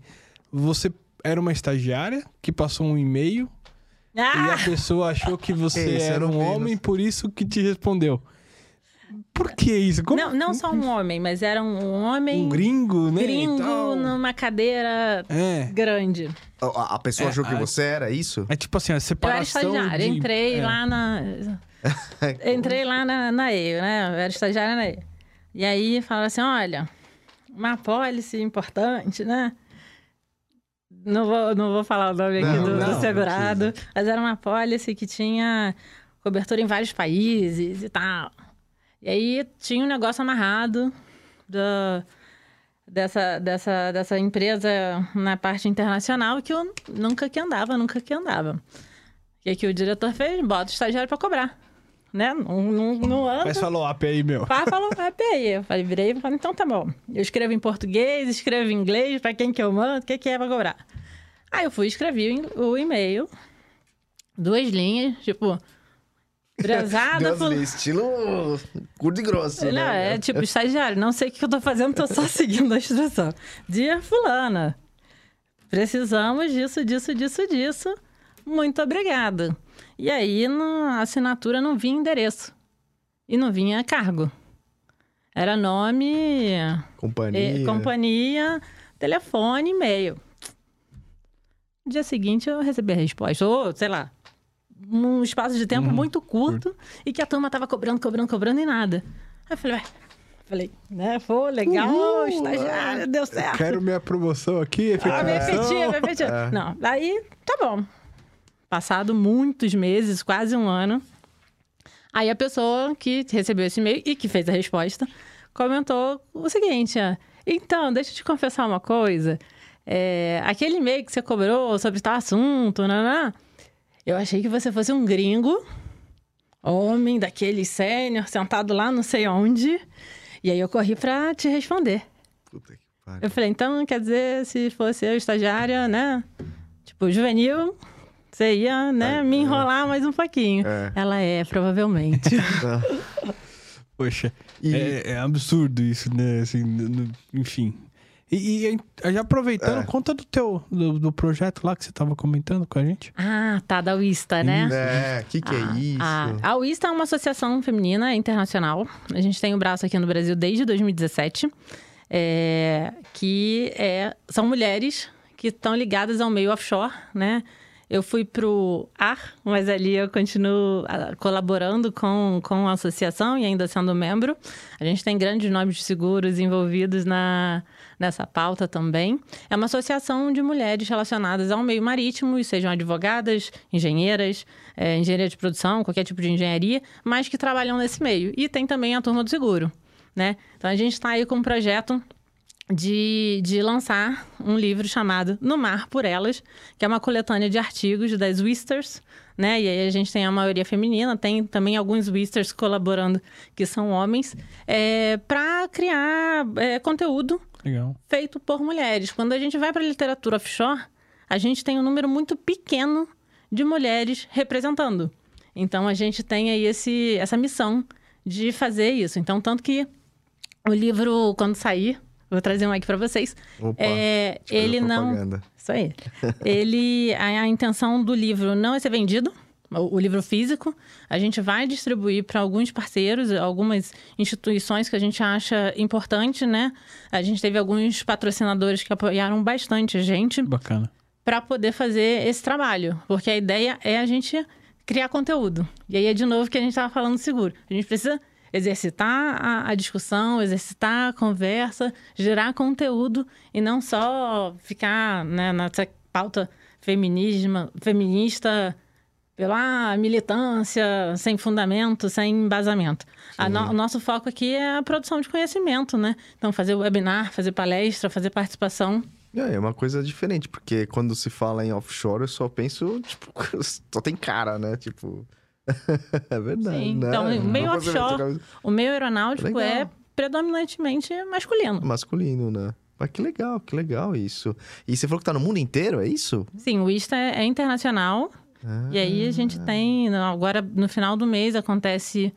você era uma estagiária que passou um e-mail e ah, a pessoa achou que você Esse era um homem, por isso que te respondeu. Por que isso? Como... Não, não só um homem, mas era um homem Um gringo, né? e gringo tal. numa cadeira É. grande. A, a pessoa É, achou que a- você era isso? É tipo assim, a Eu era separação estagiária, de... entrei é. lá na. entrei lá na, na EIO, né? Eu era estagiária na EIO. E aí falaram assim: olha, uma apólice importante, né? Não vou, não vou falar o nome aqui Não, do, do não, não segurado, mas era uma apólice que tinha cobertura em vários países e tal. E aí tinha um negócio amarrado da, dessa, dessa, dessa empresa na parte internacional que eu nunca que andava, nunca que andava. O que, que o diretor fez? Bota o estagiário pra cobrar. Né? Não, não, não anda. Mas falou up aí, meu. Pá falou, vai aí. Eu falei, virei e falei, então tá bom. Eu escrevo em português, escrevo em inglês, pra quem que eu mando, o que, que é pra cobrar. Aí eu fui e escrevi o e-mail, duas linhas, tipo, Deus por... estilo curto e grosso, Não, né? é tipo, estagiário, não sei o que eu tô fazendo, tô só seguindo a instrução. Dia fulana, precisamos disso, disso, disso, disso. Muito obrigada. E aí, na assinatura não vinha endereço. E não vinha cargo. Era nome, Companhia. eh, companhia, telefone, e-mail. No dia seguinte eu recebi a resposta. Ou, sei lá, um espaço de tempo muito curto e que a turma tava cobrando, cobrando, cobrando e nada. Aí eu falei, ué. Falei, né? Pô, legal, Uhul, estagiário, deu certo. Quero minha promoção aqui, Ah, me efetivação. efetivo, efetivo. É. Não, aí tá bom. Passado muitos meses, quase um ano, aí a pessoa que recebeu esse e-mail e que fez a resposta comentou o seguinte: então, deixa eu te confessar uma coisa. É, aquele e-mail que você cobrou sobre tal assunto, nanã, eu achei que você fosse um gringo, homem daquele sênior, sentado lá não sei onde, e aí eu corri pra te responder. Puta que pariu. Eu falei, então, quer dizer, se fosse eu estagiária, né? Tipo, juvenil, você ia, né, me enrolar mais um pouquinho. É. Ela é, provavelmente. Poxa, E- é, é absurdo isso, né? Assim, no- no- enfim. E, e já aproveitando, É. conta do teu do, do projeto lá que você tava comentando com a gente. ah, tá, da Wista, né? É, o que, que Ah, é isso? A, a Wista é uma associação feminina internacional. A gente tem o braço aqui no Brasil desde 2017. é, que é, são mulheres que estão ligadas ao meio offshore, né? Eu fui pro ar, mas ali eu continuo ah, colaborando com, com a associação e ainda sendo membro. A gente tem grandes nomes de seguros envolvidos na, nessa pauta também. É uma associação de mulheres relacionadas ao meio marítimo, e sejam advogadas, engenheiras, é, engenharia de produção, qualquer tipo de engenharia, mas que trabalham nesse meio. E tem também a turma do seguro, né? Então a gente está aí com um projeto de, de lançar um livro chamado No Mar por Elas, que é uma coletânea de artigos das Wisters, né? E aí a gente tem a maioria feminina, tem também alguns Wisters colaborando que são homens, é, para criar é, conteúdo Legal. feito por mulheres. Quando a gente vai para a literatura offshore, a gente tem um número muito pequeno de mulheres representando. Então a gente tem aí esse, essa missão de fazer isso. Então, tanto que o livro, quando sair, vou trazer um aqui para vocês. Opa, é, ele não. propaganda. Isso aí. Ele, a, a intenção do livro não é ser vendido, o, livro físico. A gente vai distribuir para alguns parceiros, algumas instituições que a gente acha importante, né? A gente teve alguns patrocinadores que apoiaram bastante a gente Bacana. para poder fazer esse trabalho, porque a ideia é a gente criar conteúdo. E aí é de novo que a gente estava falando do seguro. A gente precisa exercitar a, a discussão, exercitar a conversa, gerar conteúdo e não só ficar né, nessa pauta feminismo, feminista pela militância, sem fundamento, sem embasamento. A no- o nosso foco aqui é a produção de conhecimento, né? Então, fazer webinar, fazer palestra, fazer participação. É, é uma coisa diferente, porque quando se fala em offshore, eu só penso, tipo, só tem cara, né? Tipo. é verdade. Sim, né? então, meio Não consigo offshore. O meio aeronáutico Legal. é predominantemente masculino. Masculino, né? Mas que legal, que legal isso. E você falou que tá no mundo inteiro, é isso? Sim, o ISTA é, é internacional. Ah, E aí a gente tem. no- Agora, no final do mês, acontece.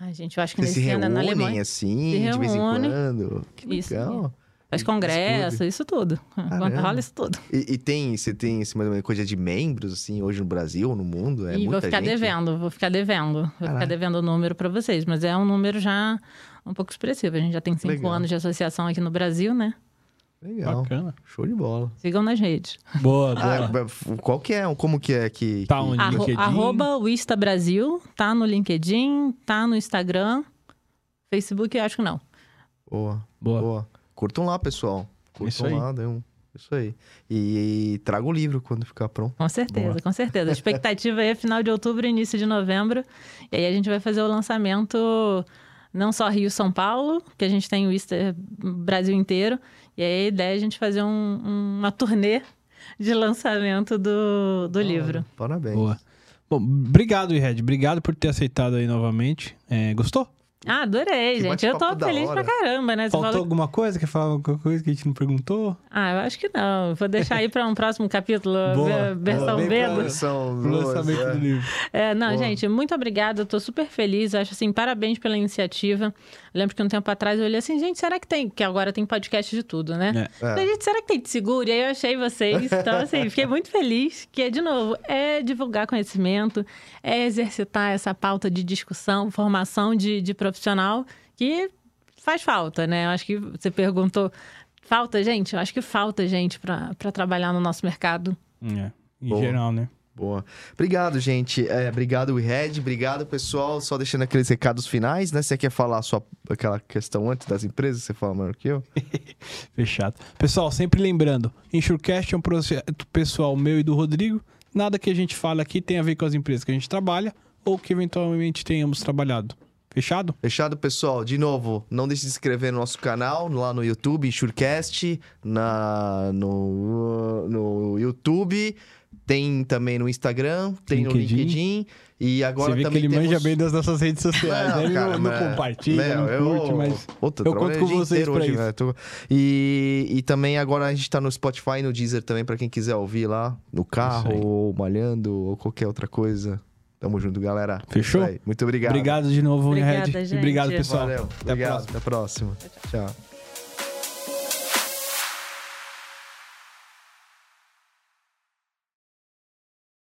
Ai, gente, eu acho que Vocês se nesse ano é na reúnem Alemanha. assim, Se de vez em reúnem. quando. Que Isso. legal. Faz Esse congresso, isso tudo. Caramba. Rola isso tudo. E, e tem, você tem esse mais ou menos coisa de membros, assim, hoje no Brasil, no mundo? É e vou ficar gente? devendo, vou ficar devendo. Vou Caraca. ficar devendo o número para vocês. Mas é um número já um pouco expressivo. A gente já tem cinco Legal. anos de associação aqui no Brasil, né? Legal. Bacana. Show de bola. Sigam nas redes. Boa, Ah, boa. qual que é? Como que é que... Tá que- onde? Arro LinkedIn? arroba Wista Brasil, tá no LinkedIn, tá no Instagram. Facebook, eu acho que não. Boa, Boa. boa. Curtam lá, pessoal. Curtam Isso aí. lá, dê um... Isso aí. E, e traga o livro quando ficar pronto. Com certeza, Boa. com certeza. A expectativa é final de outubro, início de novembro. E aí a gente vai fazer o lançamento não só Rio São Paulo, que a gente tem o Easter Brasil inteiro. E aí a ideia é a gente fazer um- uma turnê de lançamento do, do livro. Parabéns. Boa. Bom, obrigado, Red. Obrigado por ter aceitado aí novamente. É, gostou? Ah, adorei, Que gente. Eu tô feliz hora. pra caramba, né? Você Faltou falou- alguma coisa? Quer falar alguma coisa que a gente não perguntou? Ah, eu acho que não. Vou deixar aí para um próximo capítulo, Boa, ver- versão boa. Pra- Versão lançamento é. do livro. É, não, Boa. gente, muito obrigada. Eu tô super feliz. Eu acho assim, parabéns pela iniciativa. Eu lembro que um tempo atrás eu olhei assim, gente, será que tem? Que agora tem podcast de tudo, né? É. Falei, gente, será que tem de seguro? E aí eu achei vocês. Então, assim, fiquei muito feliz. Que, de novo, é divulgar conhecimento, é exercitar essa pauta de discussão, formação de, de profissional, que faz falta, né? Eu acho que você perguntou. Falta gente? Eu acho que falta gente para trabalhar no nosso mercado. É, em Boa. geral, né? Boa. Obrigado, gente. É, obrigado, Red. Obrigado, pessoal. Só deixando aqueles recados finais, né? Você quer falar sua, aquela questão antes das empresas? Você fala melhor que eu? Fechado. Pessoal, sempre lembrando, Insurecast é um projeto pessoal meu e do Rodrigo. Nada que a gente fala aqui tem a ver com as empresas que a gente trabalha ou que eventualmente tenhamos trabalhado. Fechado? Fechado, pessoal? De novo, não deixe de se inscrever no nosso canal, lá no YouTube, Insurecast, na, no, no YouTube, tem também no Instagram, tem no LinkedIn. LinkedIn. E agora Você vê que também ele temos... manja bem das nossas redes sociais. Não, né? Ele cara, não, não mas- compartilha, Meu, não curte, mas... Puta, eu conto com vocês pra hoje, isso. velho. Tô- E, e também agora a gente tá no Spotify e no Deezer também, pra quem quiser ouvir lá, no carro, ou malhando, ou qualquer outra coisa. Tamo junto, galera. Fechou? Isso aí. Muito obrigado. Obrigado de novo, Obrigada, Red. Gente. obrigado, pessoal. Valeu. Até a Obrigado. próxima. Até a próxima. Tchau.